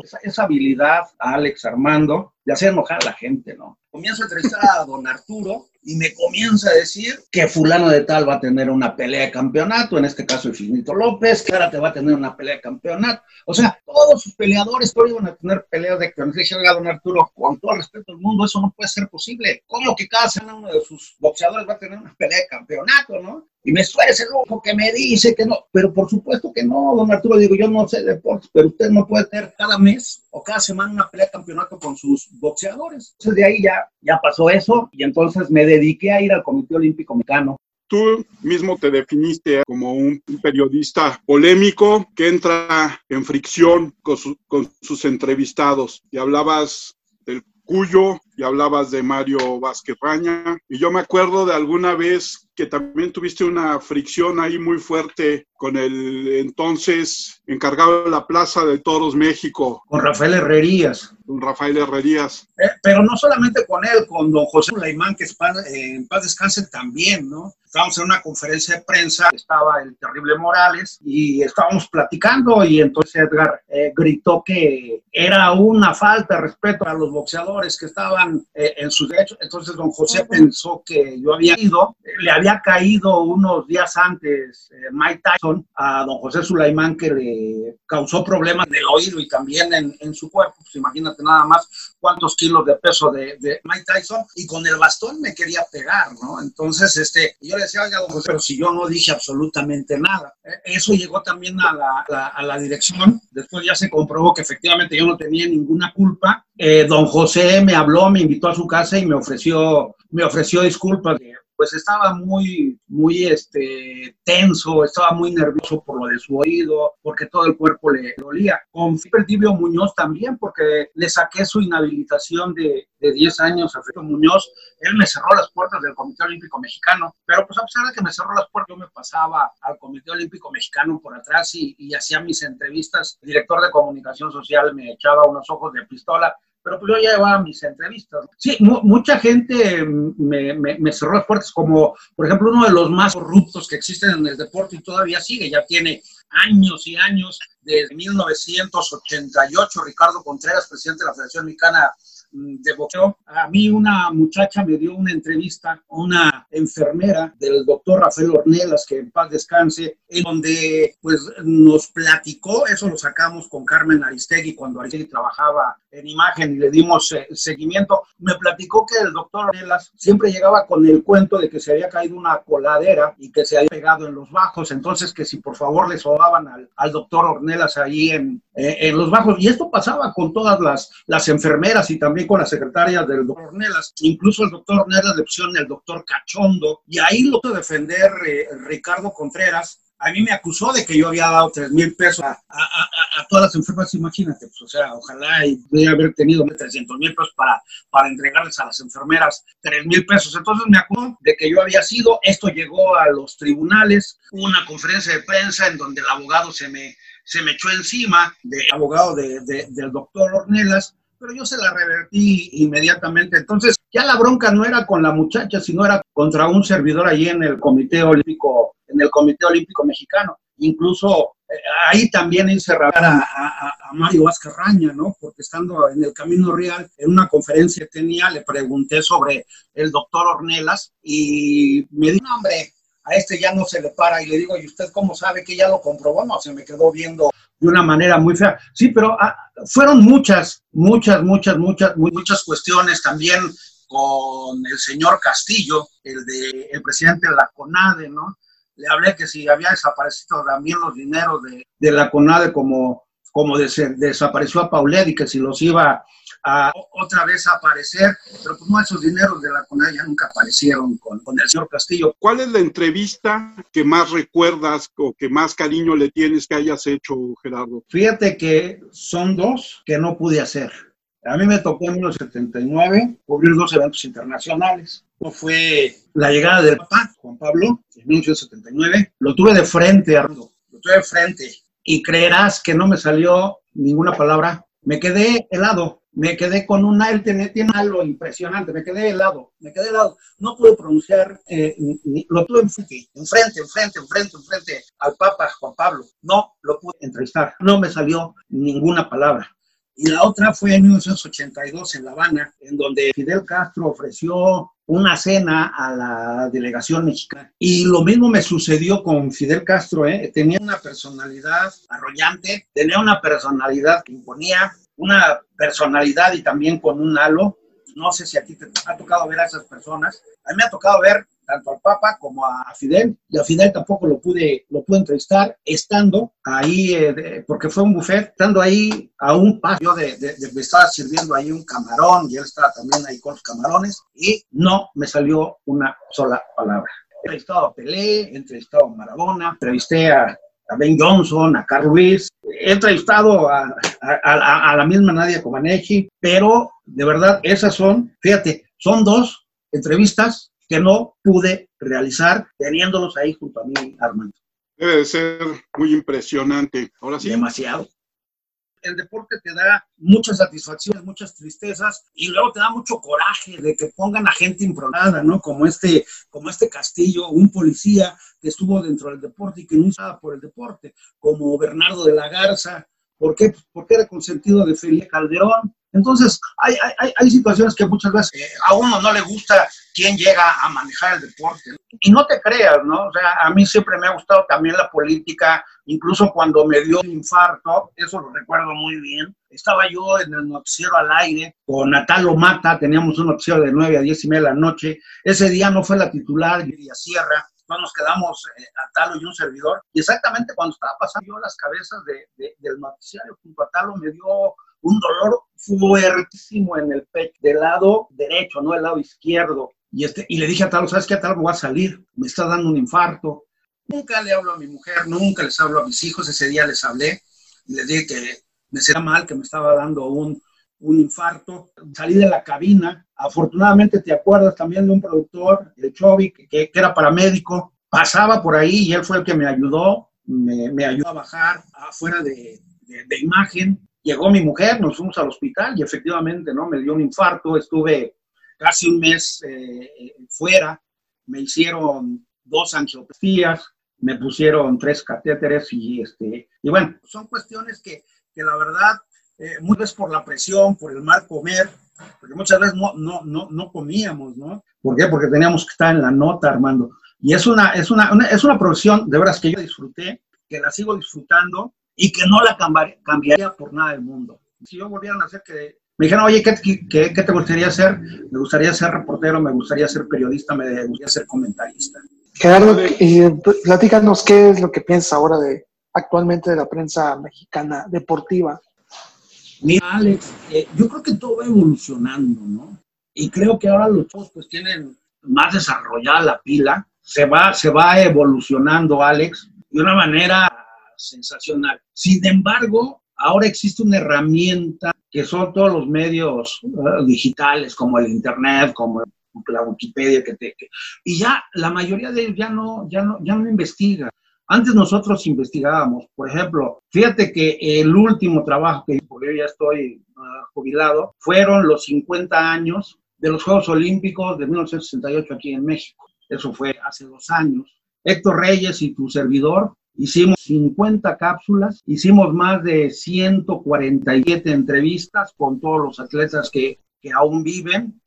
esa, esa habilidad, Alex Armando, de hacer enojar a la gente, ¿no? Comienzo a entrevistar a don Arturo y me comienza a decir que fulano de tal va a tener una pelea de campeonato, en este caso el Finito López, que ahora te va a tener una pelea de campeonato. O sea, todos sus peleadores todos iban a tener peleas de campeonato. Oiga, don Arturo, con todo el respeto del mundo, eso no puede ser posible. ¿Cómo que cada uno de sus boxeadores va a tener una pelea de campeonato, no? Y me suena ese lujo que me dice que no, pero por supuesto que no, don Arturo, digo, yo no sé deportes, pero usted no puede tener cada mes o cada semana una pelea de campeonato con sus boxeadores. Entonces de ahí ya, ya pasó eso y entonces me dediqué a ir al Comité Olímpico Mexicano. Tú mismo te definiste como un periodista polémico que entra en fricción con, su, con sus entrevistados y hablabas del Cuyo y hablabas de Mario Vázquez Raña. Y yo me acuerdo de alguna vez que también tuviste una fricción ahí muy fuerte con el entonces encargado de la Plaza de Toros México. Con Rafael Herrerías. Con Rafael Herrerías. Eh, pero no solamente con él, con don José Laimán, que es paz, eh, en paz descanse también, ¿no? Estábamos en una conferencia de prensa, estaba el terrible Morales y estábamos platicando y entonces Edgar eh, gritó que era una falta de respeto a los boxeadores que estaban eh, en sus derechos. Entonces don José pensó que yo había ido, le había caído unos días antes eh, Mike Tyson a don José Sulaimán que le causó problemas en el oído y también en, en su cuerpo. Pues imagínate nada más cuántos kilos de peso de, Mike Tyson y con el bastón me quería pegar, ¿no? Entonces, este, yo le decía, oiga, don José, pero si yo no dije absolutamente nada. Eso llegó también a la, a la dirección. Después ya se comprobó que efectivamente yo no tenía ninguna culpa. Eh, don José me habló, me invitó a su casa y me ofreció, me ofreció disculpas. Pues estaba muy, muy este, tenso, estaba muy nervioso por lo de su oído, porque todo el cuerpo le dolía. Con Tibio Muñoz también, porque le saqué su inhabilitación de, de 10 años a Felipe Muñoz. Él me cerró las puertas del Comité Olímpico Mexicano, pero pues a pesar de que me cerró las puertas, yo me pasaba al Comité Olímpico Mexicano por atrás y, y hacía mis entrevistas. El director de comunicación social me echaba unos ojos de pistola pero pues yo ya llevaba mis entrevistas. Sí, mucha gente me, me, me, cerró las puertas, como por ejemplo uno de los más corruptos que existen en el deporte y todavía sigue, ya tiene años y años, desde 1988, Ricardo Contreras, presidente de la Federación Mexicana de boxeo. A mí una muchacha me dio una entrevista, una enfermera del doctor Rafael Ornelas, que en paz descanse, en donde pues nos platicó, eso lo sacamos con Carmen Aristegui cuando Aristegui trabajaba en imagen y le dimos eh, seguimiento, me platicó que el doctor Ornelas siempre llegaba con el cuento de que se había caído una coladera y que se había pegado en los bajos, entonces que si por favor le sobaban al, al doctor Ornelas ahí en, eh, en los bajos. Y esto pasaba con todas las, las enfermeras y también con la secretaria del doctor Ornelas. Incluso el doctor Ornelas le pusieron el doctor Cachondo. Y ahí lo que defender eh, Ricardo Contreras. A mí me acusó de que yo había dado 3 mil pesos a, a, a, a, todas las enfermas, imagínate, pues, o sea, ojalá y pudiera haber tenido 300 mil pesos para, para entregarles a las enfermeras 3 mil pesos. Entonces me acusó de que yo había sido, esto llegó a los tribunales, hubo una conferencia de prensa en donde el abogado se me, se me echó encima, de abogado de, de, del doctor Ornelas, pero yo se la revertí inmediatamente. Entonces, ya la bronca no era con la muchacha, sino era contra un servidor allí en el Comité Olímpico, en el Comité Olímpico Mexicano. Incluso ahí también encerrar a, a, Mario Vázquez Raña, ¿no? Porque estando en el Camino Real, en una conferencia que tenía, le pregunté sobre el doctor Ornelas y me dijo, hombre, a este ya no se le para. Y le digo, ¿y usted cómo sabe que ya lo comprobó? No, se me quedó viendo de una manera muy fea. Sí, pero ah, fueron muchas, muchas, muchas, muchas, muchas cuestiones también con el señor Castillo, el de el presidente de la CONADE, ¿no? Le hablé que si había desaparecido también los dineros de, de la CONADE como, como desapareció a Paulet y que si los iba a otra vez a aparecer, pero pues no, esos dineros de la CONADE ya nunca aparecieron con, con, el señor Castillo. ¿Cuál es la entrevista que más recuerdas o que más cariño le tienes que hayas hecho, Gerardo? Fíjate que son dos que no pude hacer. A mí me tocó en 1979 cubrir dos eventos internacionales. Uno fue la llegada del Papa, Juan Pablo, en 1979. Lo tuve de frente, Armando, lo tuve de frente. Y creerás que no me salió ninguna palabra. Me quedé helado, me quedé con un él tiene, tiene algo impresionante, me quedé helado, me quedé helado. No pude pronunciar, eh, ni, lo tuve enfrente, enfrente, enfrente, enfrente, enfrente al Papa Juan Pablo. No lo pude entrevistar, no me salió ninguna palabra. Y la otra fue en 1982 en La Habana, en donde Fidel Castro ofreció una cena a la delegación mexicana. Y lo mismo me sucedió con Fidel Castro, ¿eh? tenía una personalidad arrollante, tenía una personalidad que imponía, una personalidad y también con un halo. No sé si a ti te ha tocado ver a esas personas. A mí me ha tocado ver tanto al Papa como a Fidel, y a Fidel tampoco lo pude, lo pude entrevistar, estando ahí, eh, porque fue un buffet, estando ahí a un paso de, de, de, me estaba sirviendo ahí un camarón, y él estaba también ahí con los camarones, y no me salió una sola palabra. He entrevistado a Pelé, he entrevistado a Maradona, entrevisté a, a Ben Johnson, a Carl Ruiz, he entrevistado a, a, a la misma Nadia Comaneci, pero de verdad esas son, fíjate, son dos entrevistas que no pude realizar teniéndolos ahí junto a mí, Armando. Debe de ser muy impresionante. Ahora sí. Demasiado. El deporte te da muchas satisfacciones, muchas tristezas y luego te da mucho coraje de que pongan a gente impronada, ¿no? Como este, como este Castillo, un policía que estuvo dentro del deporte y que no usaba por el deporte, como Bernardo de la Garza. ¿Por qué? Pues porque era consentido de Felipe Calderón, entonces, hay, hay, hay, situaciones que muchas veces eh, a uno no le gusta quién llega a manejar el deporte. Y no te creas, ¿no? O sea, a mí siempre me ha gustado también la política, incluso cuando me dio un infarto, eso lo recuerdo muy bien. Estaba yo en el noticiero al aire con Natalo Mata, teníamos un noticiero de 9 a 10 y media de la noche. Ese día no fue la titular, Lidia Sierra, nos quedamos eh, a y un servidor. Y exactamente cuando estaba pasando yo las cabezas de, de, del noticiario junto a Talo, me dio un dolor fuertísimo en el pecho, del lado derecho, no del lado izquierdo. Y, este, y le dije a Talo, ¿sabes qué? Talo voy a salir, me está dando un infarto. Nunca le hablo a mi mujer, nunca les hablo a mis hijos. Ese día les hablé y les dije que me sentía mal, que me estaba dando un, un infarto. Salí de la cabina. Afortunadamente te acuerdas también de un productor, el Chovy, que, que era paramédico. Pasaba por ahí y él fue el que me ayudó, me, me ayudó a bajar afuera de, de, de imagen llegó mi mujer, nos fuimos al hospital y efectivamente, ¿no? Me dio un infarto, estuve casi un mes eh, fuera, me hicieron dos angioplastías, me pusieron tres catéteres y, este, y bueno, son cuestiones que, que la verdad, eh, muchas por la presión, por el mal comer, porque muchas veces no, no, no, no comíamos, ¿no? ¿Por qué? Porque teníamos que estar en la nota, Armando. Y es una, es una, una es una profesión, de veras, que yo disfruté, que la sigo disfrutando, y que no la cambiaría por nada del mundo. Si yo volviera a hacer que me dijeron, oye, ¿qué, ¿qué, qué, te gustaría hacer? Me gustaría ser reportero, me gustaría ser periodista, me gustaría ser comentarista. Gerardo, platícanos qué es lo que piensas ahora de actualmente de la prensa mexicana deportiva. Mira, Alex, eh, yo creo que todo va evolucionando, ¿no? Y creo que ahora los chavos pues tienen más desarrollada la pila, se va, se va evolucionando, Alex, de una manera sensacional. Sin embargo, ahora existe una herramienta que son todos los medios uh, digitales, como el Internet, como la Wikipedia, que te, que, y ya la mayoría de ellos ya no, ya no, ya no investiga. Antes nosotros investigábamos, por ejemplo, fíjate que el último trabajo que porque yo ya estoy uh, jubilado, fueron los 50 años de los Juegos Olímpicos de 1968 aquí en México. Eso fue hace dos años. Héctor Reyes y tu servidor hicimos 50 cápsulas, hicimos más de 147 entrevistas con todos los atletas que, que aún viven,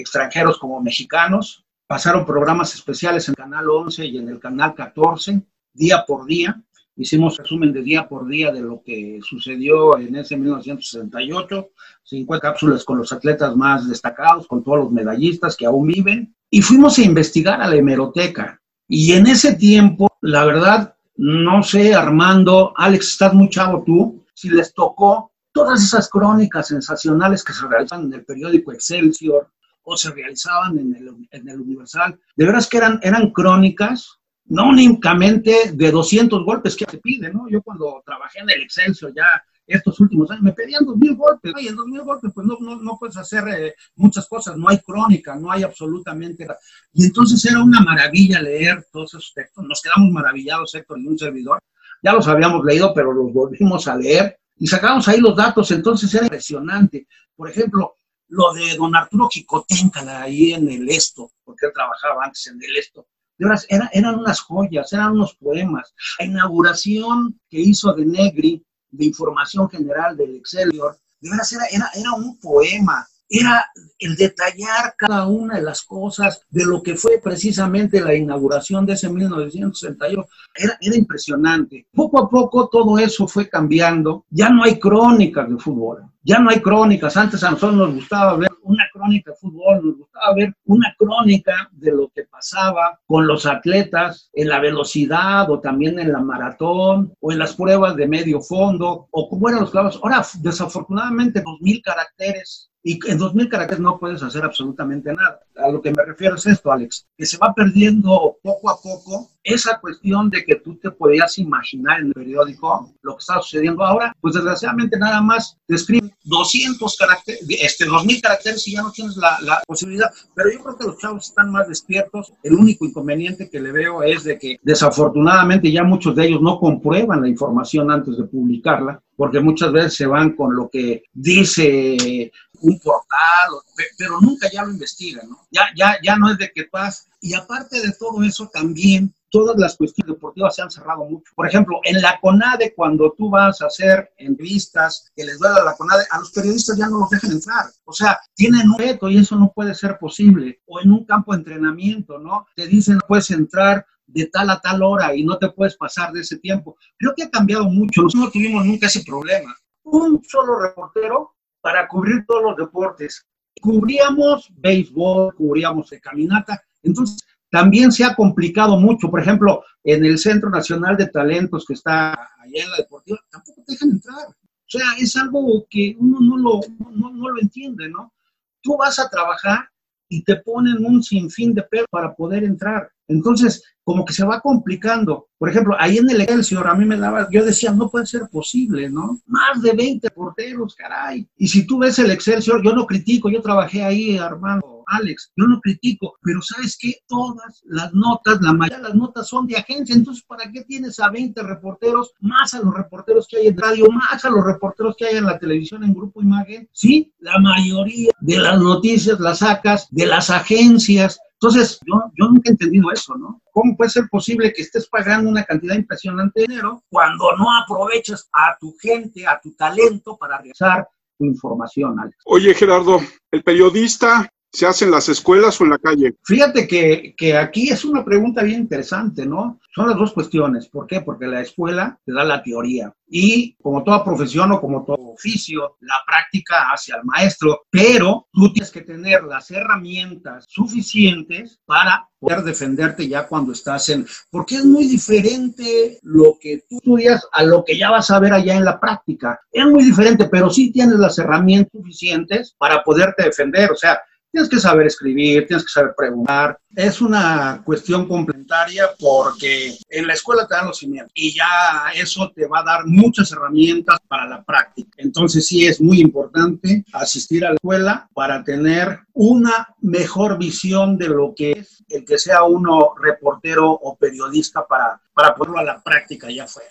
extranjeros como mexicanos. Pasaron programas especiales en Canal 11 y en el Canal 14, día por día. Hicimos resumen de día por día de lo que sucedió en ese 1968, 50 cápsulas con los atletas más destacados, con todos los medallistas que aún viven. Y fuimos a investigar a la hemeroteca. Y en ese tiempo, la verdad, no sé, Armando, Alex, estás muy chavo tú, si les tocó todas esas crónicas sensacionales que se realizaban en el periódico Excelsior o se realizaban en el, en el Universal, de veras que eran, eran crónicas no únicamente de 200 golpes que se pide, ¿no? Yo cuando trabajé en el Excelsior ya estos últimos años me pedían 2.000 golpes, y en 2.000 golpes pues no, no, no puedes hacer eh, muchas cosas, no hay crónica, no hay absolutamente. Y entonces era una maravilla leer todos esos textos, nos quedamos maravillados, Héctor y un servidor, ya los habíamos leído, pero los volvimos a leer y sacamos ahí los datos, entonces era impresionante. Por ejemplo, lo de don Arturo Jicotenca ahí en el Esto, porque él trabajaba antes en el Esto, de veras, eran unas joyas, eran unos poemas. La inauguración que hizo de Negri de información general del Excelsior, de veras era, era, era un poema, era el detallar cada una de las cosas de lo que fue precisamente la inauguración de ese 1968. Era, era impresionante. Poco a poco todo eso fue cambiando. Ya no hay crónicas de fútbol. Ya no hay crónicas. Antes a nosotros nos gustaba ver una crónica de fútbol, nos gustaba ver una crónica de lo que pasaba con los atletas en la velocidad o también en la maratón o en las pruebas de medio fondo o cómo eran los clavos. Ahora, desafortunadamente, dos mil caracteres y en 2000 caracteres no puedes hacer absolutamente nada. A lo que me refiero es esto, Alex, que se va perdiendo poco a poco esa cuestión de que tú te podías imaginar en el periódico lo que está sucediendo ahora, pues desgraciadamente nada más te escriben 200 caracteres, este, 2000 caracteres y ya no tienes la, la, posibilidad. Pero yo creo que los chavos están más despiertos. El único inconveniente que le veo es de que desafortunadamente ya muchos de ellos no comprueban la información antes de publicarla, porque muchas veces se van con lo que dice un portal, pero nunca ya lo investigan. Ya, ya, ya no es de que pasa. Y aparte de todo eso, también todas las cuestiones deportivas se han cerrado mucho. Por ejemplo, en la CONADE, cuando tú vas a hacer entrevistas que les duele a la CONADE, a los periodistas ya no los dejan entrar. O sea, tienen un reto y eso no puede ser posible. O en un campo de entrenamiento, ¿no? Te dicen, puedes entrar de tal a tal hora y no te puedes pasar de ese tiempo. Creo que ha cambiado mucho. Nosotros no tuvimos nunca ese problema. Un solo reportero para cubrir todos los deportes. Cubríamos béisbol, cubríamos caminata. Entonces, también se ha complicado mucho. Por ejemplo, en el Centro Nacional de Talentos que está allá en la Deportiva, tampoco te dejan entrar. O sea, es algo que uno no lo, no lo entiende, ¿no? Tú vas a trabajar y te ponen un sinfín de pelos para poder entrar. Entonces, como que se va complicando. Por ejemplo, ahí en el Excelsior a mí me daba, yo decía, no puede ser posible, ¿no? Más de 20 porteros, caray. Y si tú ves el Excelsior, yo no critico, yo trabajé ahí, Armando Alex, yo no critico, pero ¿sabes qué? Todas las notas, la mayoría de las notas son de agencia, entonces ¿para qué tienes a 20 reporteros, más a los reporteros que hay en radio, más a los reporteros que hay en la televisión, en Grupo Imagen? Sí, la mayoría de las noticias las sacas de las agencias, entonces, yo, nunca he entendido eso, ¿no? ¿Cómo puede ser posible que estés pagando una cantidad impresionante de dinero cuando no aprovechas a tu gente, a tu talento para realizar tu información, Alex? Oye, Gerardo, el periodista ¿Se hace en las escuelas o en la calle? Fíjate que, que, aquí es una pregunta bien interesante, ¿no? Son las dos cuestiones. ¿Por qué? Porque la escuela te da la teoría y como toda profesión o como todo oficio, la práctica hacia el maestro, pero tú tienes que tener las herramientas suficientes para poder defenderte ya cuando estás en... Porque es muy diferente lo que tú estudias a lo que ya vas a ver allá en la práctica. Es muy diferente, pero sí tienes las herramientas suficientes para poderte defender. O sea, Tienes que saber escribir, tienes que saber preguntar. Es una cuestión complementaria porque en la escuela te dan los cimientos y ya eso te va a dar muchas herramientas para la práctica. Entonces sí es muy importante asistir a la escuela para tener una mejor visión de lo que es el que sea uno reportero o periodista para, para ponerlo a la práctica allá afuera.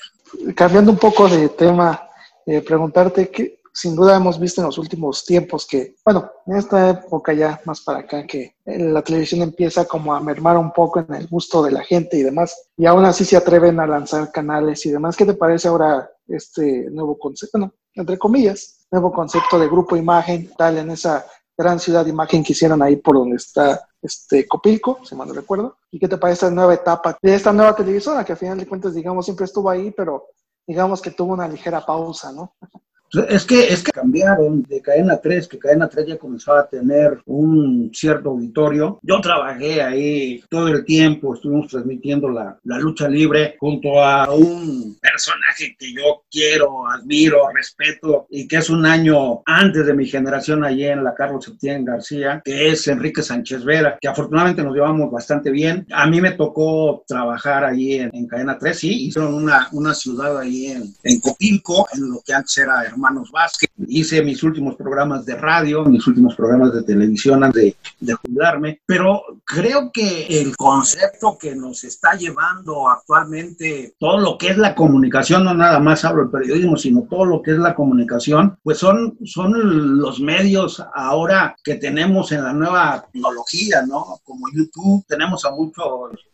Cambiando un poco de tema, eh, preguntarte, ¿qué, sin duda hemos visto en los últimos tiempos que, bueno, en esta época ya más para acá, que la televisión empieza como a mermar un poco en el gusto de la gente y demás, y aún así se atreven a lanzar canales y demás. ¿Qué te parece ahora este nuevo concepto? Bueno, entre comillas, nuevo concepto de grupo imagen, tal, en esa gran ciudad imagen que hicieron ahí por donde está este Copilco, si mal no recuerdo. ¿Y qué te parece esta nueva etapa de esta nueva televisora que al final de cuentas, digamos, siempre estuvo ahí, pero digamos que tuvo una ligera pausa, ¿no? Es que, es que cambiaron de cadena 3, que cadena 3 ya comenzaba a tener un cierto auditorio. Yo trabajé ahí todo el tiempo, estuvimos transmitiendo la, la lucha libre junto a un personaje que yo quiero, admiro, respeto y que es un año antes de mi generación allí en la Carlos Septién García, que es Enrique Sánchez Vera, que afortunadamente nos llevamos bastante bien. A mí me tocó trabajar allí en, en cadena 3, sí, hicieron una, una ciudad ahí en, en Copilco, en lo que antes era Hermanos Vázquez. Hice mis últimos programas de radio, mis últimos programas de televisión antes de, de jubilarme, pero creo que el concepto que nos está llevando actualmente todo lo que es la comunicación, no nada más hablo del periodismo, sino todo lo que es la comunicación, pues son, son los medios ahora que tenemos en la nueva tecnología, ¿no? Como YouTube, tenemos a muchos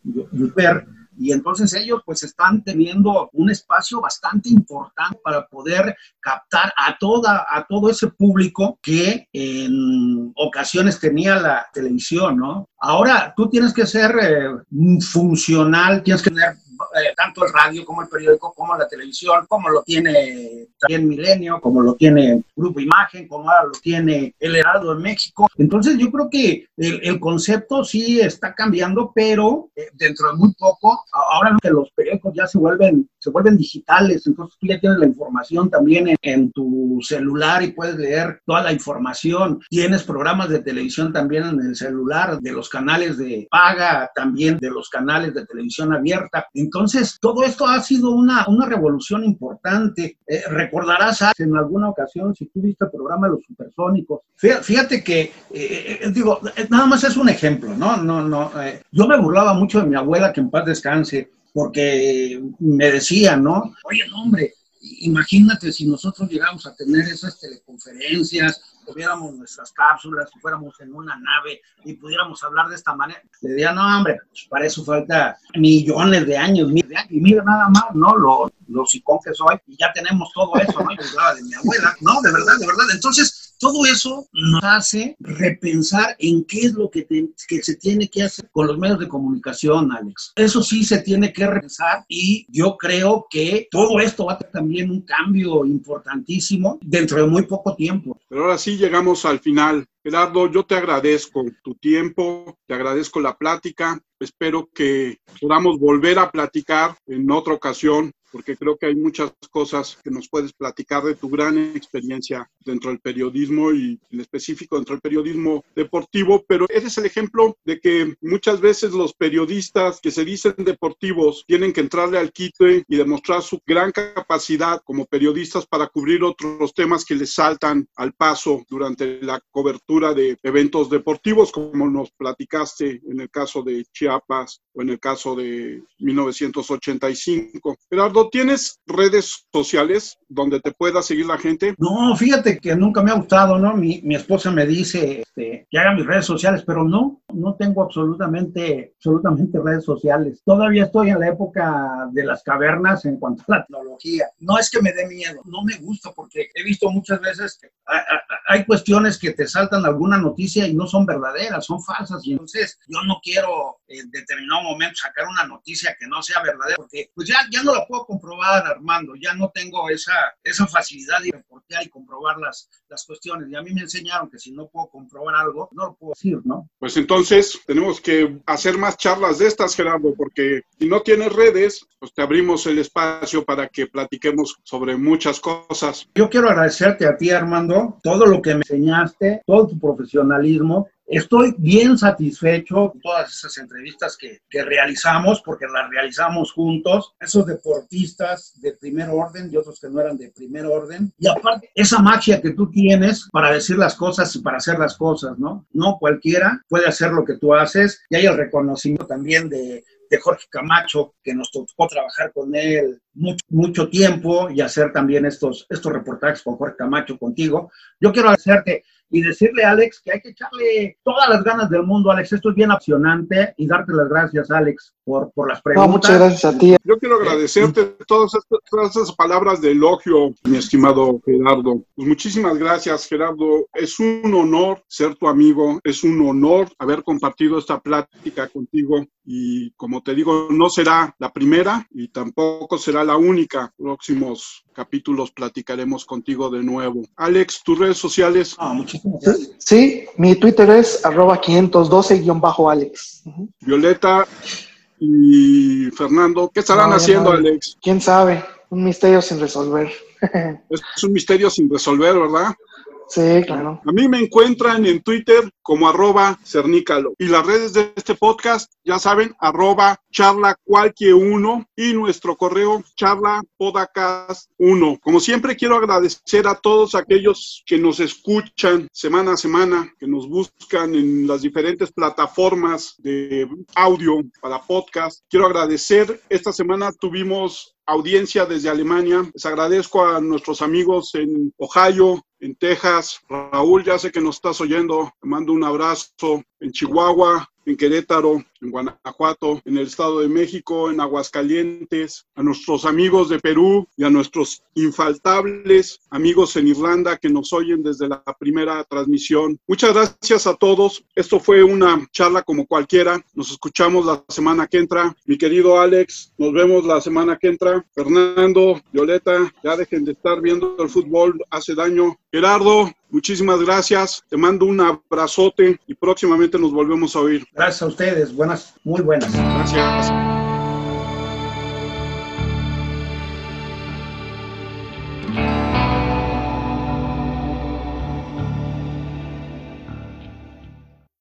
youtubers y entonces ellos pues están teniendo un espacio bastante importante para poder captar a toda a todo ese público que en ocasiones tenía la televisión, ¿no? Ahora tú tienes que ser eh, funcional, tienes que tener eh, tanto el radio como el periódico, como la televisión, como lo tiene también Milenio, como lo tiene Grupo Imagen, como ahora lo tiene El Heraldo en México. Entonces yo creo que el, concepto sí está cambiando, pero eh, dentro de muy poco, ahora los periódicos ya se vuelven, se vuelven digitales, entonces tú ya tienes la información también en, en tu celular y puedes leer toda la información. Tienes programas de televisión también en el celular, de los canales de paga, también de los canales de televisión abierta. Entonces, todo esto ha sido una, una revolución importante. Eh, recordarás en alguna ocasión, si tú viste el programa de los supersónicos, fíjate que, eh, eh, digo, nada más es un ejemplo, ¿no? no, no yo me burlaba mucho de mi abuela, que en paz descanse, porque me decía, ¿no? Oye, no, hombre, imagínate si nosotros llegamos a tener esas teleconferencias, tuviéramos nuestras cápsulas, si fuéramos en una nave y pudiéramos hablar de esta manera. Le decía, no, hombre, pues para eso falta millones de años, y mira nada más, ¿no? Lo, lo sicón que y ya tenemos todo eso, ¿no? Y de mi abuela, no, de verdad, de verdad. Entonces, todo eso nos hace repensar en qué es lo que, se tiene que hacer con los medios de comunicación, Alex. Eso sí se tiene que repensar y yo creo que todo esto va a tener también un cambio importantísimo dentro de muy poco tiempo. Pero ahora sí llegamos al final. Gerardo, yo te agradezco tu tiempo, te agradezco la plática. Espero que podamos volver a platicar en otra ocasión porque creo que hay muchas cosas que nos puedes platicar de tu gran experiencia dentro del periodismo y en específico dentro del periodismo deportivo, pero eres el ejemplo de que muchas veces los periodistas que se dicen deportivos tienen que entrarle al quite y demostrar su gran capacidad como periodistas para cubrir otros temas que les saltan al paso durante la cobertura de eventos deportivos, como nos platicaste en el caso de Chiapas o en el caso de 1985. Gerardo, ¿tienes redes sociales donde te pueda seguir la gente? No, fíjate que nunca me ha gustado, ¿no? Mi, mi esposa me dice este, que haga mis redes sociales, pero no, no tengo absolutamente, absolutamente redes sociales. Todavía estoy en la época de las cavernas en cuanto a la tecnología. No es que me dé miedo, no me gusta porque he visto muchas veces que hay cuestiones que te saltan alguna noticia y no son verdaderas, son falsas. Y entonces yo no quiero en determinado momento sacar una noticia que no sea verdadera porque pues ya, ya no la puedo comprobar, Armando. Ya no tengo esa, esa facilidad de reportear y comprobar las, las cuestiones. Y a mí me enseñaron que si no puedo comprobar algo, no lo puedo decir, ¿no? Pues entonces tenemos que hacer más charlas de estas, Gerardo, porque si no tienes redes, pues te abrimos el espacio para que platiquemos sobre muchas cosas. Yo quiero agradecerte a ti, Armando, todo lo que me enseñaste, todo tu profesionalismo, Estoy bien satisfecho con todas esas entrevistas que, que, realizamos, porque las realizamos juntos, esos deportistas de primer orden y otros que no eran de primer orden. Y aparte, esa magia que tú tienes para decir las cosas y para hacer las cosas, ¿no? No cualquiera puede hacer lo que tú haces y hay el reconocimiento también de, de Jorge Camacho, que nos tocó trabajar con él mucho, mucho tiempo y hacer también estos, estos reportajes con Jorge Camacho contigo. Yo quiero agradecerte y decirle, Alex, que hay que echarle todas las ganas del mundo, Alex. Esto es bien apasionante y darte las gracias, Alex, por, por las preguntas. No, muchas gracias a ti. Yo quiero agradecerte todas, todas esas palabras de elogio, mi estimado Gerardo. Pues muchísimas gracias, Gerardo. Es un honor ser tu amigo, es un honor haber compartido esta plática contigo y como te digo, no será la primera y tampoco será la única. Próximos capítulos platicaremos contigo de nuevo. Alex, tus redes sociales. Ah, gracias. Sí, mi Twitter es arroba 512-Alex. Violeta y Fernando, ¿qué estarán No, haciendo, no. Alex? ¿Quién sabe? Un misterio sin resolver. Es un misterio sin resolver, ¿verdad? Sí, claro. A mí me encuentran en Twitter como arroba cernícalo. Y las redes de este podcast, ya saben, arroba charla cualquier uno y nuestro correo charla podcast uno. Como siempre, quiero agradecer a todos aquellos que nos escuchan semana a semana, que nos buscan en las diferentes plataformas de audio para podcast. Quiero agradecer, esta semana tuvimos audiencia desde Alemania. Les agradezco a nuestros amigos en Ohio, en Texas. Raúl, ya sé que nos estás oyendo. Te mando un abrazo. En Chihuahua, en Querétaro, en Guanajuato, en el Estado de México, en Aguascalientes, a nuestros amigos de Perú y a nuestros infaltables amigos en Irlanda que nos oyen desde la primera transmisión. Muchas gracias a todos. Esto fue una charla como cualquiera. Nos escuchamos la semana que entra. Mi querido Alex, nos vemos la semana que entra. Fernando, Violeta, ya dejen de estar viendo el fútbol, hace daño. Gerardo, muchísimas gracias. Te mando un abrazote y próximamente nos volvemos a oír. Gracias a ustedes. Buenas, muy buenas. Gracias.